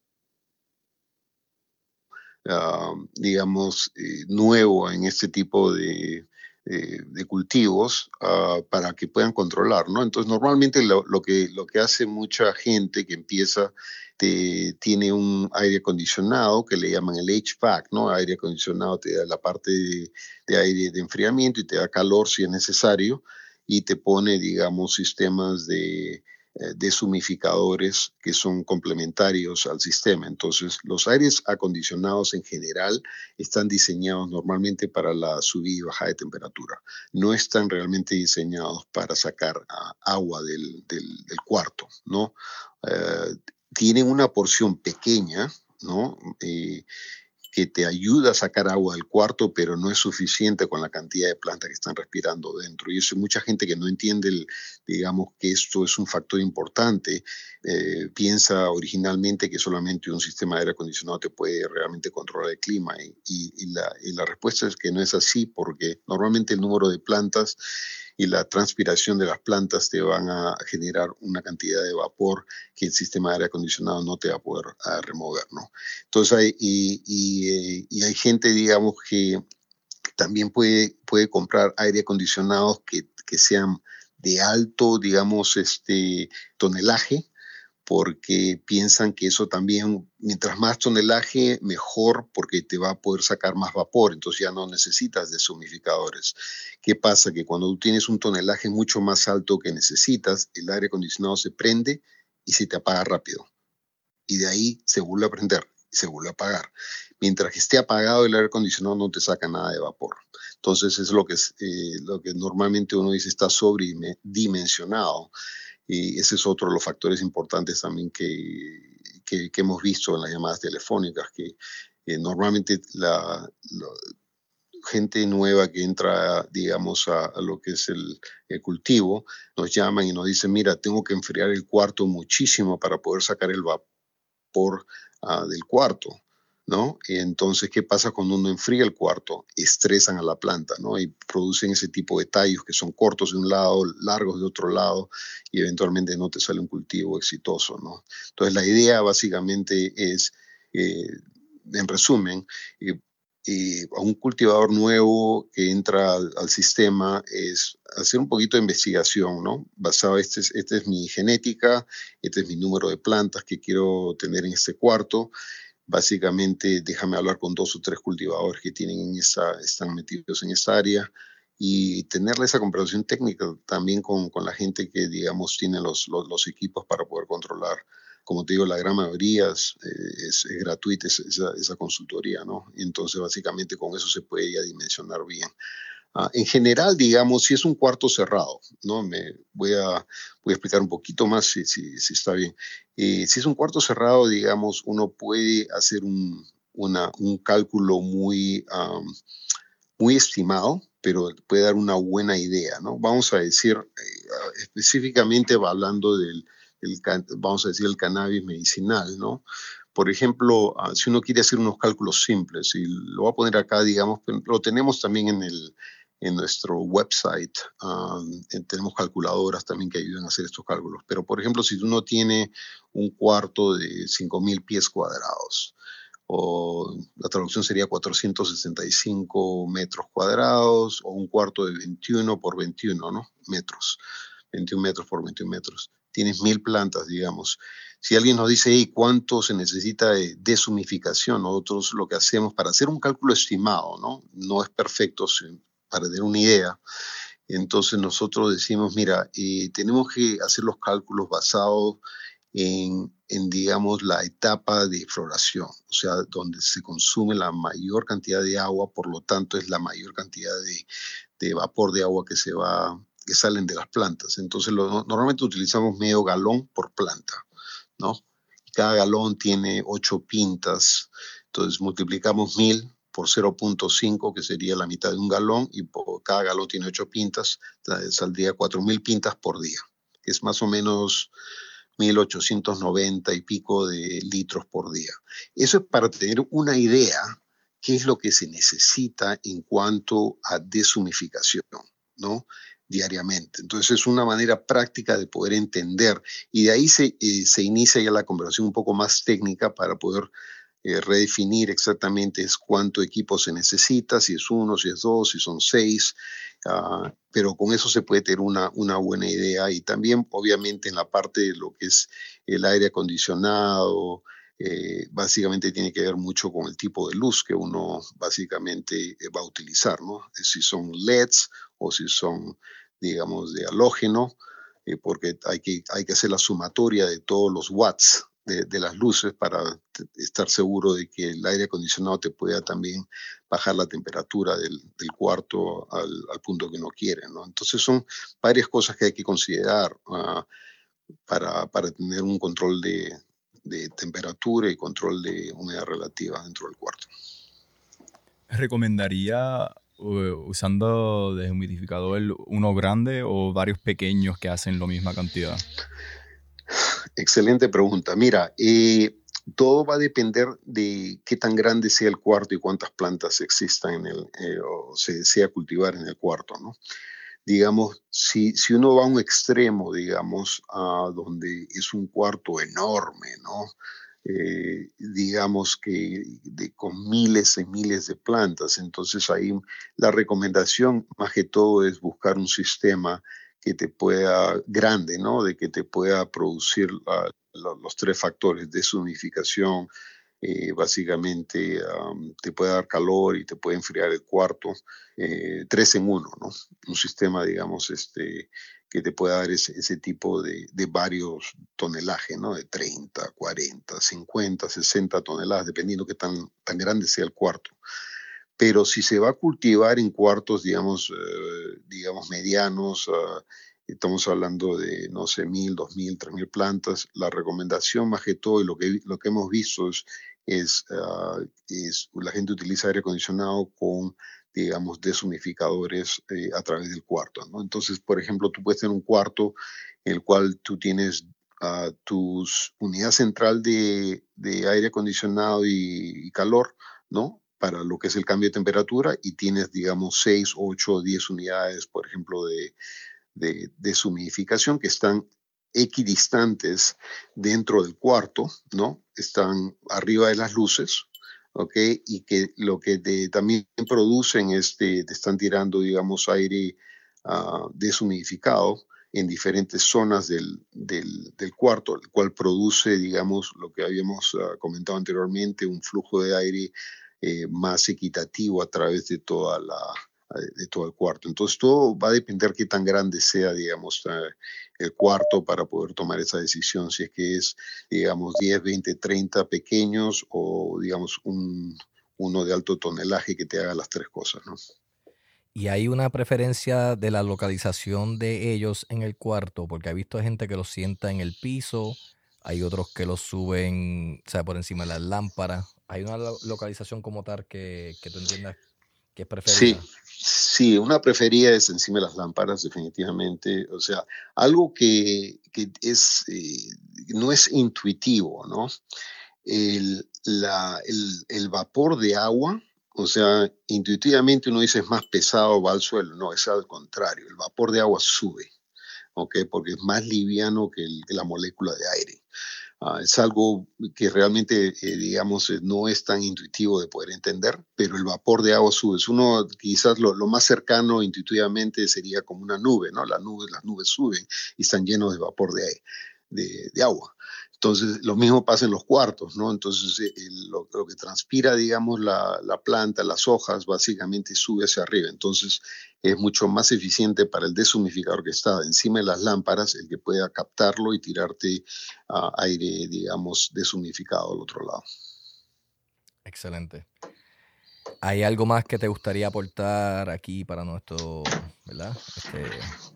S3: uh, digamos, eh, nuevo en este tipo de, eh, de cultivos ah, para que puedan controlar, ¿no? Entonces, normalmente lo, que, lo que hace mucha gente que empieza tiene un aire acondicionado que le llaman el HVAC, ¿no? Aire acondicionado te da la parte de, de aire de enfriamiento y te da calor si es necesario y te pone, digamos, sistemas de deshumificadores que son complementarios al sistema. Entonces, los aires acondicionados en general están diseñados normalmente para la subida y bajada de temperatura. No están realmente diseñados para sacar ah, agua del, cuarto, ¿no? Eh, tienen una porción pequeña, ¿no? Eh, que te ayuda a sacar agua del cuarto, pero no es suficiente con la cantidad de plantas que están respirando dentro. Y eso mucha gente que no entiende, el, digamos, que esto es un factor importante. Eh, piensa originalmente que solamente un sistema de aire acondicionado te puede realmente controlar el clima. y, la, y la respuesta es que no es así, porque normalmente el número de plantas y la transpiración de las plantas te van a generar una cantidad de vapor que el sistema de aire acondicionado no te va a poder remover, ¿no? Entonces, hay, y, eh, y, hay gente, digamos, que también puede, puede comprar aire acondicionados que, que sean de alto, digamos, este tonelaje, porque piensan que eso también, mientras más tonelaje, mejor, porque te va a poder sacar más vapor, entonces ya no necesitas deshumificadores. ¿Qué pasa? Que cuando tú tienes un tonelaje mucho más alto que necesitas, el aire acondicionado se prende y se te apaga rápido. Y de ahí se vuelve a prender y se vuelve a apagar. Mientras que esté apagado el aire acondicionado no te saca nada de vapor. Entonces es lo que, es, eh, lo que normalmente uno dice está sobredimensionado. Y ese es otro de los factores importantes también que, que, hemos visto en las llamadas telefónicas, que eh, normalmente la, gente nueva que entra, digamos, a, lo que es el, cultivo, nos llaman y nos dicen, mira, tengo que enfriar el cuarto muchísimo para poder sacar el vapor ah, del cuarto. ¿No? Y entonces, ¿qué pasa cuando uno enfría el cuarto? Estresan a la planta, ¿no? Y producen ese tipo de tallos que son cortos de un lado, largos de otro lado, y eventualmente no te sale un cultivo exitoso, ¿no? Entonces, la idea básicamente es, eh, en resumen, eh, a un cultivador nuevo que entra al, sistema es hacer un poquito de investigación, ¿no? Basado, este es, este es mi genética, este es mi número de plantas que quiero tener en este cuarto, Básicamente, déjame hablar con dos o tres cultivadores que tienen en esa, están metidos en esa área y tenerle esa conversación técnica también con, con la gente que, digamos, tiene los, los, equipos para poder controlar. Como te digo, la gran mayoría es, es, gratuita esa, esa, consultoría, ¿no? entonces, básicamente, con eso se puede ya dimensionar bien. Ah, en general, digamos, si es un cuarto cerrado, ¿no? Me voy a, voy a explicar un poquito más si, si, si está bien. Eh, si es un cuarto cerrado, digamos, uno puede hacer un, una, un cálculo muy, muy estimado, pero puede dar una buena idea, ¿no? Vamos a decir, eh, específicamente hablando del, vamos a decir, el cannabis medicinal, ¿no? Por ejemplo, ah, si uno quiere hacer unos cálculos simples, y lo voy a poner acá, digamos, lo tenemos también en el, en nuestro website. tenemos calculadoras también que ayudan a hacer estos cálculos. Pero, por ejemplo, si uno tiene un cuarto de 5.000 pies cuadrados, o la traducción sería 465 metros cuadrados, o un cuarto de 21 por 21 ¿no? metros, 21 metros por 21 metros. Tienes mil plantas, digamos. Si alguien nos dice, ¿y ¿cuánto se necesita de deshumificación? Nosotros lo que hacemos para hacer un cálculo estimado, ¿no? No es perfecto, para tener una idea. Entonces nosotros decimos, mira, eh, tenemos que hacer los cálculos basados en, en, digamos, la etapa de floración, o sea, donde se consume la mayor cantidad de agua, por lo tanto es la mayor cantidad de vapor de agua que se va, que salen de las plantas. Entonces normalmente utilizamos medio galón por planta, ¿no? Cada galón tiene ocho pintas, entonces multiplicamos mil por 0.5, que sería la mitad de un galón, y por cada galón tiene 8 pintas, saldría 4.000 pintas por día, que es más o menos 1.890 y pico de litros por día. Eso es para tener una idea qué es lo que se necesita en cuanto a deshumificación, ¿no? Diariamente. Entonces es una manera práctica de poder entender y de ahí se, eh, se inicia ya la conversación un poco más técnica para poder eh, redefinir exactamente cuánto equipo se necesita, si es uno, si es dos, si son seis, ah, pero con eso se puede tener una, una buena idea y también obviamente en la parte de lo que es el aire acondicionado, eh, básicamente tiene que ver mucho con el tipo de luz que uno básicamente va a utilizar, ¿no? Si son LEDs o si son, digamos, de halógeno, eh, porque hay que, hay que hacer la sumatoria de todos los watts de, las luces para estar seguro de que el aire acondicionado te pueda también bajar la temperatura del, cuarto al, punto que uno quiere, ¿no? Entonces son varias cosas que hay que considerar ah, para, para tener un control de, de temperatura y control de humedad relativa dentro del cuarto.
S2: ¿Recomendaría usando deshumidificador uno grande o varios pequeños que hacen la misma cantidad?
S3: Excelente pregunta. Mira, eh, todo va a depender de qué tan grande sea el cuarto y cuántas plantas existan en el, eh, o se desea cultivar en el cuarto, ¿no? digamos, si, si uno va a un extremo, digamos, a donde es un cuarto enorme, ¿no? Eh, digamos que con miles y miles de plantas. Entonces ahí la recomendación más que todo es buscar un sistema que te pueda, grande, ¿no? De que te pueda producir los tres factores, de desunificación, eh, básicamente te puede dar calor y te puede enfriar el cuarto, eh, tres en uno, ¿no? Un sistema, digamos, este, que te pueda dar ese, tipo de, varios tonelajes, ¿no? De 30, 40, 50, 60 toneladas, dependiendo qué tan, tan grande sea el cuarto. Pero si se va a cultivar en cuartos, digamos, eh, digamos medianos, ah, estamos hablando de, no sé, mil, dos mil, tres mil plantas. La recomendación más que todo y lo que, lo que hemos visto es, es, ah, es la gente utiliza aire acondicionado con, digamos, deshumificadores eh, a través del cuarto. ¿no? Entonces, por ejemplo, tú puedes tener un cuarto en el cual tú tienes uh, tus unidad central de, de aire acondicionado y, y calor, ¿no? para lo que es el cambio de temperatura y tienes, digamos, 6, 8, 10 unidades, por ejemplo, de, de deshumidificación que están equidistantes dentro del cuarto, ¿no? Están arriba de las luces, ¿ok? Y que lo que también producen es, te, están tirando, digamos, aire uh, deshumidificado en diferentes zonas del, del, cuarto, el cual produce, digamos, lo que habíamos ah, comentado anteriormente, un flujo de aire eh, más equitativo a través de toda la, de todo el cuarto. Entonces todo va a depender qué tan grande sea, digamos, el cuarto para poder tomar esa decisión, si es que es, digamos, 10, 20, 30 pequeños o, digamos, un, uno de alto tonelaje que te haga las tres cosas, ¿no?
S1: Y hay una preferencia de la localización de ellos en el cuarto, porque he visto gente que los sienta en el piso, hay otros que los suben, o sea, por encima de las lámparas. ¿Hay una localización como tal que, que tú entiendas que es preferida?
S3: Sí, Sí, una preferida es encima de las lámparas, definitivamente. O sea, algo que, es, eh, no es intuitivo, ¿no? El, el, vapor de agua, o sea, intuitivamente uno dice es más pesado, va al suelo. No, es al contrario. El vapor de agua sube, ¿ok? Porque es más liviano que la molécula de aire. Ah, es algo que realmente, eh, digamos, eh, no es tan intuitivo de poder entender, pero el vapor de agua sube. Uno, quizás lo, más cercano intuitivamente sería como una nube, ¿no? las nubes suben y están llenos de vapor de, de agua. Entonces, lo mismo pasa en los cuartos, ¿no? Entonces, eh, lo, que transpira, digamos, la, planta, las hojas, básicamente sube hacia arriba. Entonces, es mucho más eficiente para el deshumificador que está encima de las lámparas, el que pueda captarlo y tirarte aire, digamos, deshumificado al otro lado.
S1: Excelente. ¿Hay algo más que te gustaría aportar aquí para nuestro, ¿verdad? Este,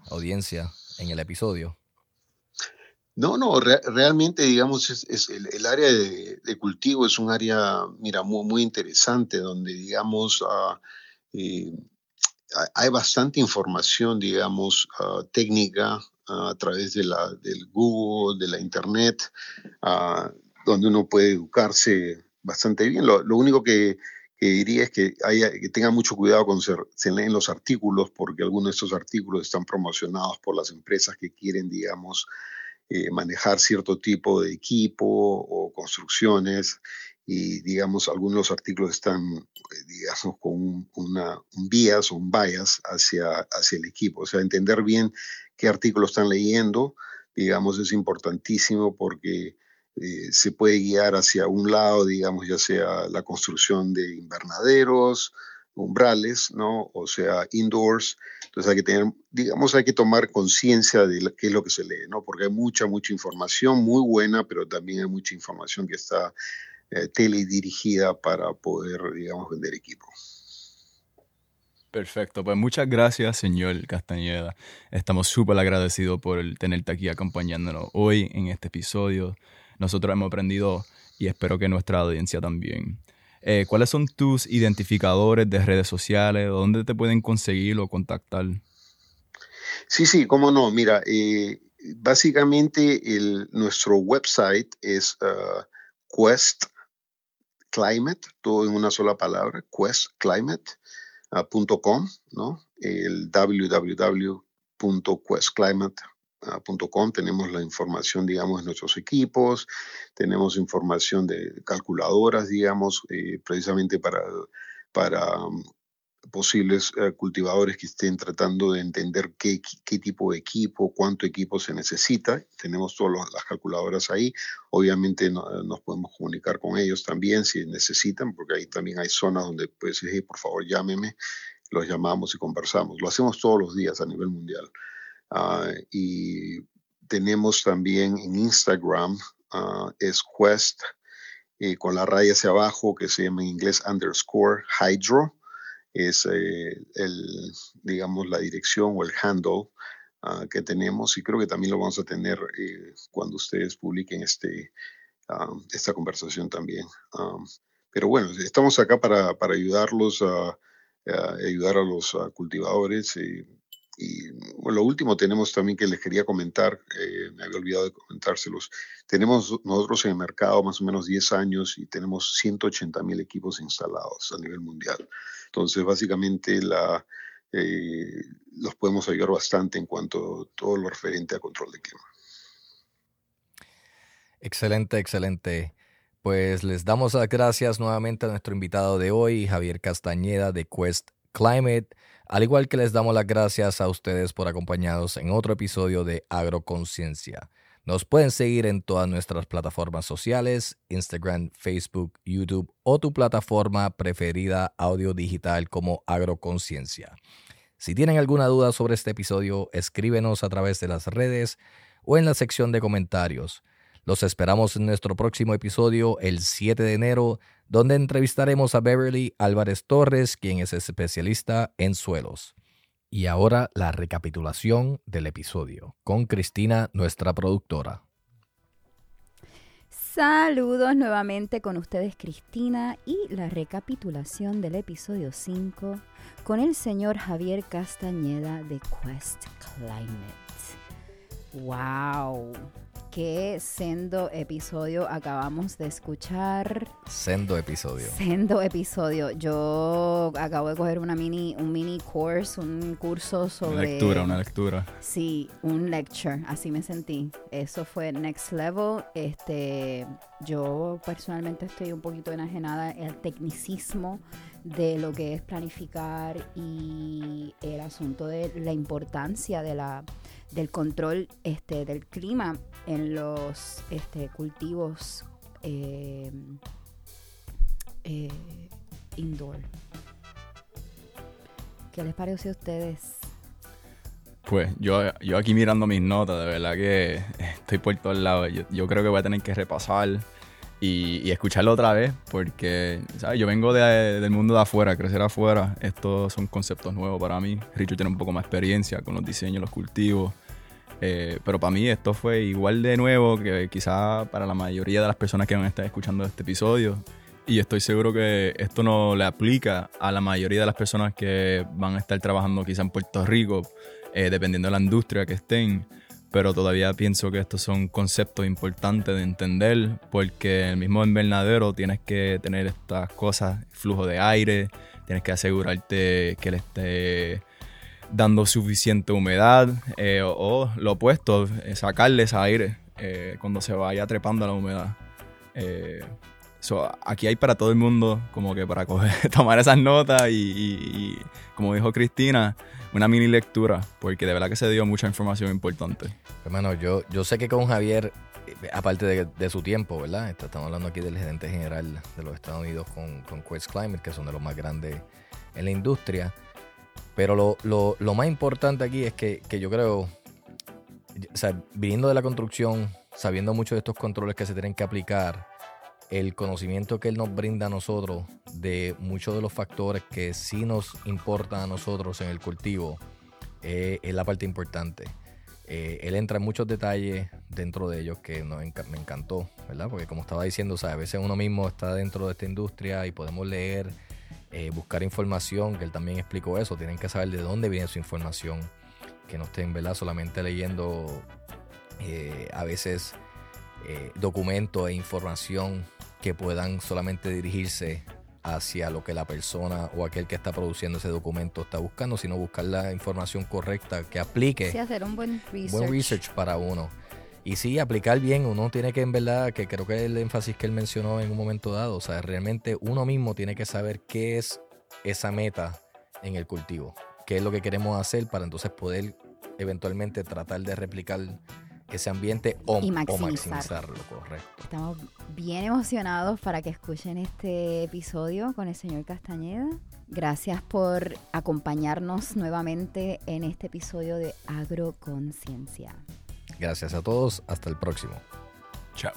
S1: audiencia en el episodio?
S3: No, no, realmente, digamos, es, el, área de, cultivo es un área, mira, muy, muy interesante, donde, digamos, eh, hay bastante información, digamos, ah, técnica ah, a través de la, del Google, de la Internet, donde uno puede educarse bastante bien. Lo, único que, diría es que, haya, tenga mucho cuidado se, se leen los artículos, porque algunos de estos artículos están promocionados por las empresas que quieren, digamos, eh, manejar cierto tipo de equipo o construcciones y digamos, algunos artículos están, eh, digamos, con un, una, un bias o un bias hacia, hacia el equipo. O sea, entender bien qué artículos están leyendo, digamos, es importantísimo porque eh, se puede guiar hacia un lado, digamos, ya sea la construcción de invernaderos, umbrales, ¿no? O sea, indoors. Entonces hay que tener, digamos, hay que tomar conciencia de qué es lo que se lee, ¿no? Porque hay mucha, mucha información muy buena, pero también hay mucha información que está eh, teledirigida para poder, digamos, vender equipo.
S2: Perfecto, pues muchas gracias, señor Castañeda. Estamos súper agradecidos por tenerte aquí acompañándonos hoy en este episodio. Nosotros hemos aprendido y espero que nuestra audiencia también. Eh, ¿Cuáles son tus identificadores de redes sociales? ¿Dónde te pueden conseguir o contactar?
S3: Sí, sí, cómo no. Mira, eh, básicamente el, nuestro website es uh, Quest Climate, todo en una sola palabra, questclimate.com, ¿no? El www.questclimate.com tenemos la información, digamos, de nuestros equipos, tenemos información de calculadoras, digamos, eh, precisamente para, para posibles eh, cultivadores que estén tratando de entender qué, qué, tipo de equipo, cuánto equipo se necesita. Tenemos todas las calculadoras ahí. Obviamente nos podemos comunicar con ellos también si necesitan, porque ahí también hay zonas donde puedes decir, por favor, llámeme. Los llamamos y conversamos. Lo hacemos todos los días a nivel mundial. Ah, y tenemos también en Instagram, uh, es Quest, eh, con la raya hacia abajo, que se llama en inglés underscore hydro es eh, el, digamos, la dirección o el handle ah, que tenemos y creo que también lo vamos a tener eh, cuando ustedes publiquen este, ah, esta conversación también. Ah, pero bueno, estamos acá para, para ayudarlos a, ayudar a los cultivadores. y lo último tenemos también que les quería comentar, eh, me había olvidado de comentárselos. Tenemos nosotros en el mercado más o menos 10 años y tenemos 180 mil equipos instalados a nivel mundial. Entonces, básicamente, eh, los podemos ayudar bastante en cuanto a todo lo referente a control de clima.
S1: Excelente, excelente. Pues les damos las gracias nuevamente a nuestro invitado de hoy, Javier Castañeda de Quest Climate, al igual que les damos las gracias a ustedes por acompañarnos en otro episodio de Agroconciencia. Nos pueden seguir en todas nuestras plataformas sociales, Instagram, Facebook, YouTube o tu plataforma preferida audio digital como Agroconciencia. Si tienen alguna duda sobre este episodio, escríbenos a través de las redes o en la sección de comentarios. Los esperamos en nuestro próximo episodio el 7 de enero, donde entrevistaremos a Beverly Álvarez Torres, quien es especialista en suelos. Y ahora la recapitulación del episodio con Cristina, nuestra productora.
S4: Saludos nuevamente con ustedes Cristina y la recapitulación del episodio 5 con el señor Javier Castañeda de Quest Climate. ¡Wow! Qué sendo episodio acabamos de escuchar.
S1: Sendo episodio.
S4: Sendo episodio. Yo acabo de coger una mini, un mini course, un curso sobre.
S2: Una lectura, una lectura.
S4: Sí, un lecture, así me sentí. Eso fue next level. Este, yo personalmente estoy un poquito enajenada al tecnicismo de lo que es planificar y el asunto de la importancia de la del control este, del clima en los este, cultivos eh, eh, indoor. ¿Qué les parece a ustedes?
S2: Pues yo, yo aquí mirando mis notas, de verdad que estoy por todos lados. Yo, yo creo que voy a tener que repasar y, escucharlo otra vez, porque ¿sabes? yo vengo del mundo de afuera, crecer afuera. Estos son conceptos nuevos para mí. Richard tiene un poco más experiencia con los diseños, los cultivos. Eh, pero para mí esto fue igual de nuevo que quizá para la mayoría de las personas que van a estar escuchando este episodio. Y estoy seguro que esto no le aplica a la mayoría de las personas que van a estar trabajando quizá en Puerto Rico, eh, dependiendo de la industria que estén. Pero todavía pienso que estos son conceptos importantes de entender, porque el mismo invernadero tienes que tener estas cosas, flujo de aire, tienes que asegurarte que le esté dando suficiente humedad eh, o, lo opuesto, eh, sacarle ese aire eh, cuando se vaya trepando la humedad. aquí hay para todo el mundo, como que para <laughs> tomar esas notas y, como dijo Cristina, una mini lectura, porque de verdad que se dio mucha información importante.
S1: Hermano, yo, yo sé que con Javier, eh, aparte de, su tiempo, ¿verdad? Estamos hablando aquí del gerente general de los Estados Unidos con, con Quest Climate, que son de los más grandes en la industria. Pero lo, lo, más importante aquí es que, que yo creo, o sea, viniendo de la construcción, sabiendo mucho de estos controles que se tienen que aplicar, el conocimiento que él nos brinda a nosotros de muchos de los factores que sí nos importan a nosotros en el cultivo eh, es la parte importante. Eh, él entra en muchos detalles dentro de ellos que me encantó, ¿verdad? Porque como estaba diciendo, a veces uno mismo está dentro de esta industria y podemos leer, eh, buscar información, que él también explicó eso, tienen que saber de dónde viene su información, que no estén, ¿verdad? Solamente leyendo a veces documentos e información que puedan solamente dirigirse hacia lo que la persona o aquel que está produciendo ese documento está buscando, sino buscar la información correcta que aplique.
S4: Sí, hacer un buen research.
S1: Buen research para uno. Y sí, aplicar bien, uno tiene que en verdad, que creo que el énfasis que él mencionó en un momento dado, o sea, realmente uno mismo tiene que saber qué es esa meta en el cultivo, qué es lo que queremos hacer para entonces poder eventualmente tratar de replicar ese ambiente o, maximizarlo, correcto.
S4: Estamos bien emocionados para que escuchen este episodio con el señor Castañeda. Gracias por acompañarnos nuevamente en este episodio de Agroconciencia.
S1: Gracias a todos, hasta el próximo.
S2: Chao.